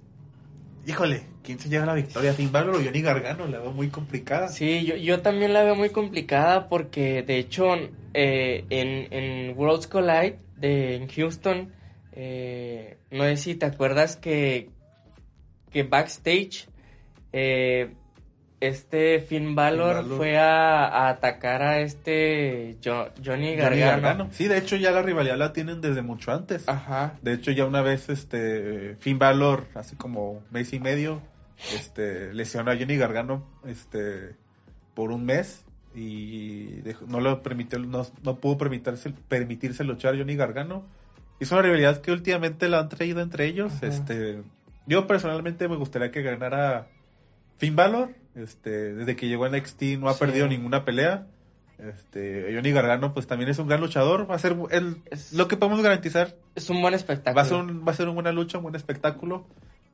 S1: híjole, ¿quién se lleva la victoria? Finn Balor o Johnny Gargano, la veo muy complicada.
S2: Sí, yo, yo también la veo muy complicada porque de hecho eh, en, en Worlds Collide de, en Houston, eh, no sé si te acuerdas que, que backstage eh, este Finn Balor,
S1: Balor.
S2: fue a, a atacar a este Jo- Johnny
S1: Johnny
S2: Gargano.
S1: Gargano. Sí, de hecho ya la rivalidad la tienen desde mucho antes.
S2: Ajá.
S1: De hecho, ya una vez, este, Finn Balor, así como mes y medio, este, lesionó a Johnny Gargano, este, por un mes y dejó- no lo permitió, no, no pudo permitirse, permitirse luchar a Johnny Gargano. Es una rivalidad que últimamente la han traído entre ellos,
S2: Ajá.
S1: este, yo personalmente me gustaría que ganara Finn Balor, este, desde que llegó a NXT no ha
S2: Sí.
S1: perdido ninguna pelea. Este, Johnny Gargano pues también es un gran luchador, va a ser el,
S2: Es-
S1: lo que podemos garantizar
S2: Es un buen espectáculo.
S1: Va a, ser un- va a ser una buena lucha, un buen espectáculo.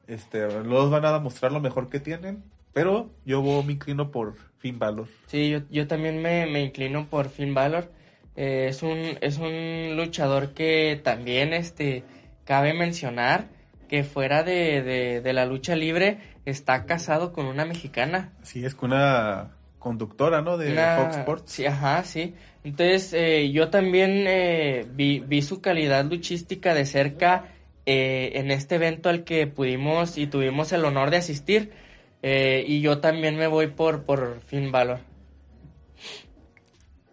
S1: Este, los van a mostrar lo mejor que tienen. Pero yo me inclino por Finn Balor.
S2: Sí, yo, yo también me, me inclino por Finn Balor. Eh, es, un, es un luchador que también este, cabe mencionar que fuera de, de, de la lucha libre está casado con una mexicana.
S1: Así es, con una conductora, ¿no? De
S2: Una-
S1: Fox Sports.
S2: Sí, ajá, sí. Entonces, eh, yo también eh, vi, vi su calidad luchística de cerca eh, en este evento al que pudimos y tuvimos el honor de asistir. Y yo también me voy por, por Finn Balor.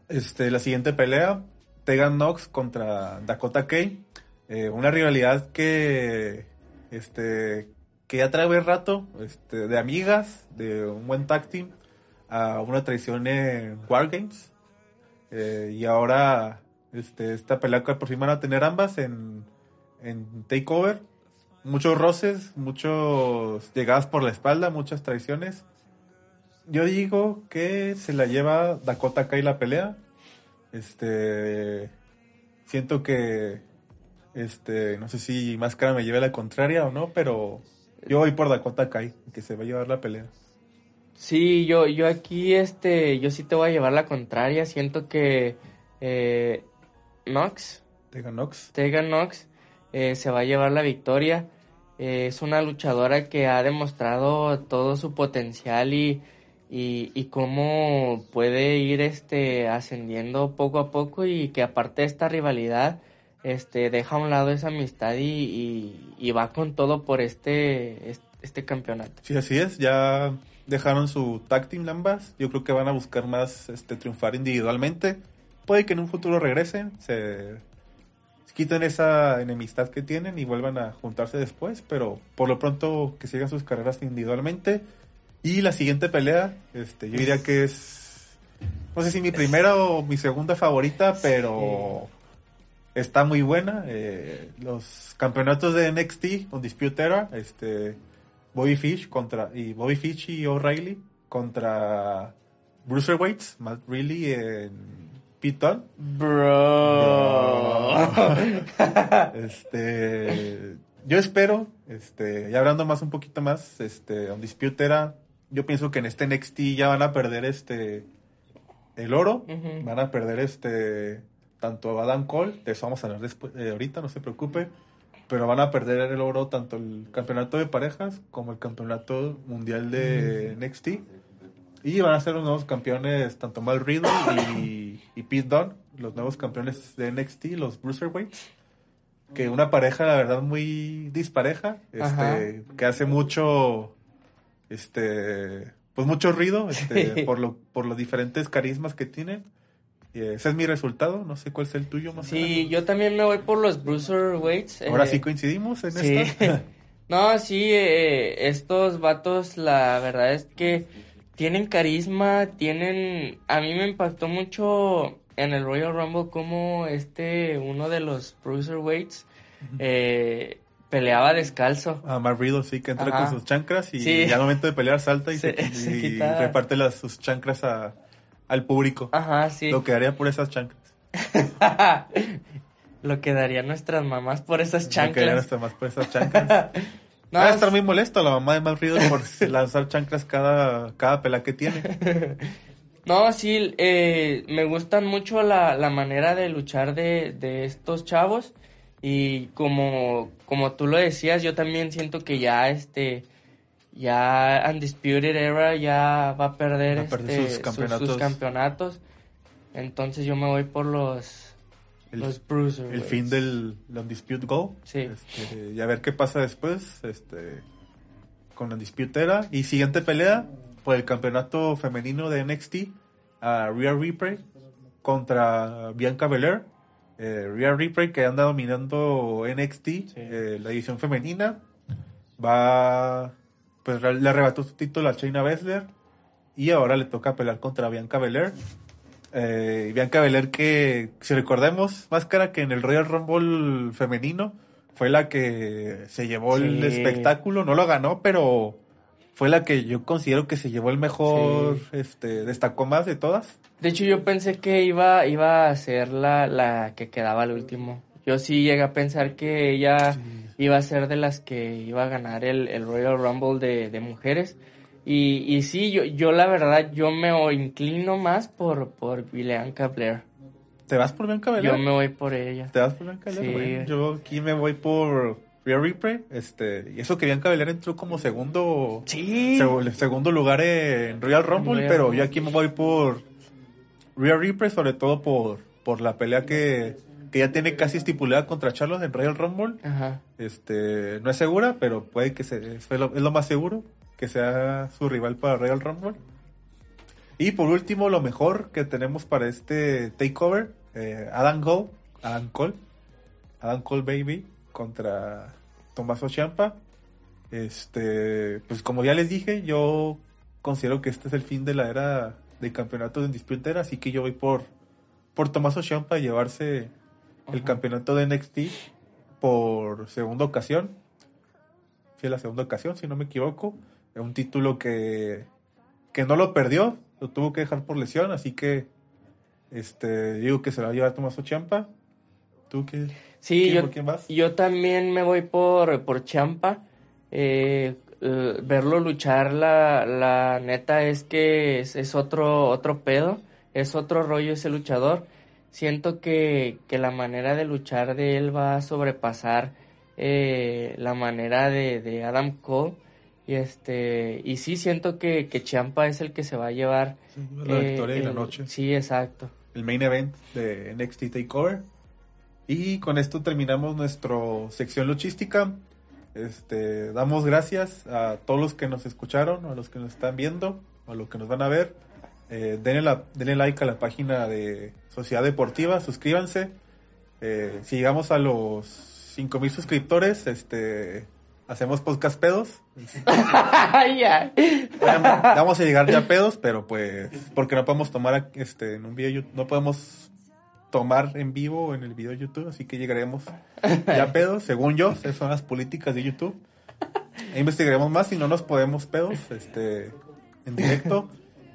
S1: Este, la siguiente pelea, Tegan Knox contra Dakota. Eh, una rivalidad que, este, que ya trae buen rato, este, de amigas, de un buen tag team, a una traición en Wargames. Eh, y ahora, este, esta pelea que por fin van a tener ambas en, en Takeover. Muchos roces, muchos llegadas por la espalda, muchas traiciones. Yo digo que se la lleva Dakota Kai la pelea. Este. Siento que. Este. No sé si Máscara me lleve la contraria o no, pero. Yo voy por Dakota Kai, que se va a llevar la pelea.
S2: Sí, yo, yo aquí, este, yo sí te voy a llevar la contraria. Siento que eh, Nox,
S1: Tegan Knox.
S2: Tegan Nox, eh, se va a llevar la victoria. Eh, es una luchadora que ha demostrado todo su potencial y, y, y cómo puede ir este, ascendiendo poco a poco y que aparte de esta rivalidad, este, deja a un lado esa amistad y, y, y va con todo por este, este, este campeonato.
S1: Sí, así es. Ya dejaron su tag team ambas. Yo creo que van a buscar más este, triunfar individualmente. Puede que en un futuro regresen, se quiten esa enemistad que tienen y vuelvan a juntarse después, pero por lo pronto que sigan sus carreras individualmente. Y la siguiente pelea, este, yo diría que es, no sé si mi primera o mi segunda favorita, pero está muy buena. Eh, los campeonatos de NXT, Undisputed Era, este, Bobby Fish contra, y Bobby Fish y O'Reilly contra Bruiserweights, Matt Reilly en Dunne.
S2: Bro.
S1: Este, yo espero, este, ya hablando más un poquito más, este, Undisputed Era, yo pienso que en este NXT ya van a perder este, el oro, van a perder este, tanto Adam Cole, de eso vamos a hablar después, eh, ahorita, no se preocupe, pero van a perder el oro tanto el campeonato de parejas como el campeonato mundial de NXT. Y van a ser los nuevos campeones, tanto Mal Riddle y, y Pete Dunne, los nuevos campeones de NXT, los Bruiserweights. Que una pareja, la verdad, muy dispareja, este, que hace mucho, este, pues mucho ruido, este, por, lo, por los diferentes carismas que tienen. Ese es mi resultado, no sé cuál es el tuyo más
S2: Sí, yo también me voy por los Bruiserweights.
S1: Ahora
S2: eh,
S1: sí coincidimos en
S2: sí.
S1: esto.
S2: No, sí, eh, estos vatos, la verdad es que tienen carisma, tienen... A mí me impactó mucho en el Royal Rumble como este, uno de los Cruiserweights, eh, peleaba descalzo.
S1: A Mark Riddle, sí, que entra
S2: Ajá.
S1: con sus chancras y,
S2: Sí.
S1: al momento de pelear salta y,
S2: Se-
S1: se,
S2: se
S1: y
S2: quita.
S1: reparte las, sus chancras a- al público.
S2: Ajá, sí.
S1: Lo que haría por esas chancras.
S2: Lo que darían nuestras mamás por esas
S1: Lo que harían
S2: chanclas.
S1: hasta más por esas chancras.
S2: No,
S1: Va a estar muy molesto la mamá de Riddle por lanzar chanclas cada, cada pelea que tiene.
S2: No, sí, eh, me gustan mucho la, la manera de luchar de, de estos chavos y como, como tú lo decías, yo también siento que ya este ya Undisputed Era ya va a perder,
S1: Va a perder
S2: este,
S1: sus campeonatos.
S2: sus campeonatos. Entonces yo me voy por los,
S1: El,
S2: los Bruiserweights.
S1: el fin del Undisputed Go.
S2: Sí.
S1: Este, y a ver qué pasa después este, con Undisputed Era. Y siguiente pelea por el campeonato femenino de NXT. A Rhea Ripley contra Bianca Belair. Eh, Rhea Ripley que anda dominando NXT, eh, la edición femenina. Va, pues le arrebató su título a Shayna Baszler. Y ahora le toca pelear contra Bianca Belair. Eh, Bianca Belair que, si recordemos, máscara que en el Royal Rumble femenino fue la que se llevó el espectáculo, no lo ganó, pero fue la que yo considero que se llevó el mejor,
S2: Sí.
S1: este, destacó más de todas.
S2: De hecho, yo pensé que iba, iba a ser la, la que quedaba al último. Yo sí llegué a pensar que ella iba a ser de las que iba a ganar el, el Royal Rumble de, de mujeres. Y, y sí, yo, yo la verdad, yo me inclino más por, por Bianca Blair.
S1: ¿Te vas por Bianca Belair?
S2: Yo me voy por ella.
S1: ¿Te vas por Bianca Belair?
S2: Sí.
S1: Yo aquí me voy por Rhea Ripley, este, y eso que Bianca Belair entró como segundo,
S2: Sí.
S1: seg- segundo lugar en Royal Rumble, pero
S2: Rumble.
S1: yo aquí me voy por Rhea Ripley, sobre todo por, por la pelea que, que ya tiene casi estipulada contra Charlotte en Royal Rumble.
S2: Ajá.
S1: Este, no es segura, pero puede que se, es lo, es lo más seguro que sea su rival para Royal Rumble. Y por último, lo mejor que tenemos para este takeover, eh, Adam Cole, Adam Cole, Adam Cole Baby contra Tommaso Ciampa. Este, pues como ya les dije, yo considero que este es el fin de la era de campeonatos en Disputer, así que yo voy por por Tommaso Ciampa llevarse el campeonato de NXT por segunda ocasión. Sí, la segunda ocasión, si no me equivoco. Un título que, que no lo perdió, lo tuvo que dejar por lesión, así que este digo que se lo va a llevar Tomaso Champa. ¿Tú qué?
S2: Sí,
S1: ¿Quién-
S2: yo,
S1: por quién vas?
S2: yo también me voy por, por Champa. Eh, eh, verlo luchar, la, la neta es que es, es otro, otro pedo, es otro rollo ese luchador. Siento que, que la manera de luchar de él va a sobrepasar eh, la manera de, de Adam Cole. Y este y sí siento que, que Champa es el que se va a llevar
S1: la
S2: eh,
S1: victoria de la
S2: el-
S1: noche.
S2: Sí, exacto.
S1: el main event de NXT Takeover. Y con esto terminamos nuestra sección luchística. Este, damos gracias a todos los que nos escucharon, a los que nos están viendo, a los que nos van a ver. Eh, denle, la- denle like a la página de Sociedad Deportiva, suscríbanse. Eh, si llegamos a los 5000 suscriptores, este, hacemos podcast pedos. Vamos a llegar ya pedos, pero pues porque no podemos tomar este en un video no podemos tomar en vivo en el video de YouTube, así que llegaremos ya pedos, según yo, esas son las políticas de YouTube. E investigaremos más si no nos podemos pedos este en directo.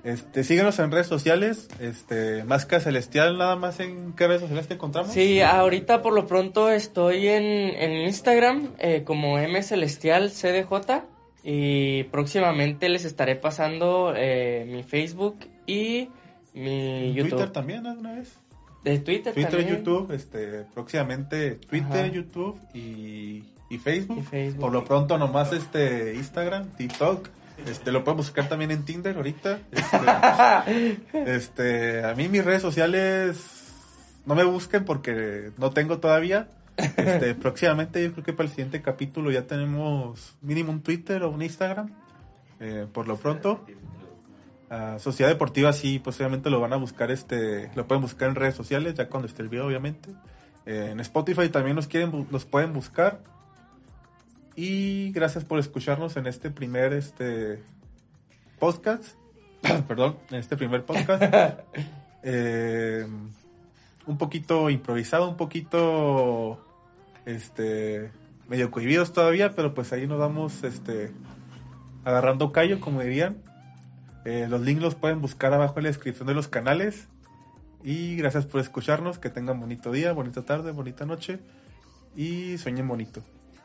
S1: Este, síguenos en redes sociales, este, Máscara Celestial, nada más en qué redes sociales te encontramos.
S2: Sí, ahorita por lo pronto estoy en, en Instagram eh, como M Celestial CDJ y próximamente les estaré pasando eh, mi Facebook y mi YouTube.
S1: Twitter también, ¿no? Una vez.
S2: De Twitter,
S1: Twitter,
S2: también.
S1: YouTube, este, próximamente Twitter,
S2: Ajá.
S1: YouTube y, y Facebook.
S2: Y Facebook.
S1: Por lo pronto nomás este Instagram, TikTok. Este, lo podemos buscar también en Tinder ahorita. Este, este, a mí mis redes sociales no me busquen porque no tengo todavía. Este, próximamente yo creo que para el siguiente capítulo ya tenemos mínimo un Twitter o un Instagram. Eh, por lo pronto. Ah, Sociedad Deportiva sí, posiblemente lo van a buscar, este, lo pueden buscar en redes sociales, ya cuando esté el video, obviamente. Eh, en Spotify también nos quieren, los pueden buscar. Y gracias por escucharnos en este primer este podcast. Perdón, en este primer podcast. Eh, un poquito improvisado, un poquito este medio cohibidos todavía, pero pues ahí nos vamos este agarrando callo, como dirían. Eh, los links los pueden buscar abajo en la descripción de los canales. Y gracias por escucharnos. Que tengan bonito día, bonita tarde, bonita noche. Y sueñen bonito.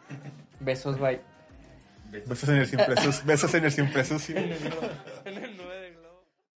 S2: Besos, bye.
S1: Besos en el siempre, besos en el siempre sucio.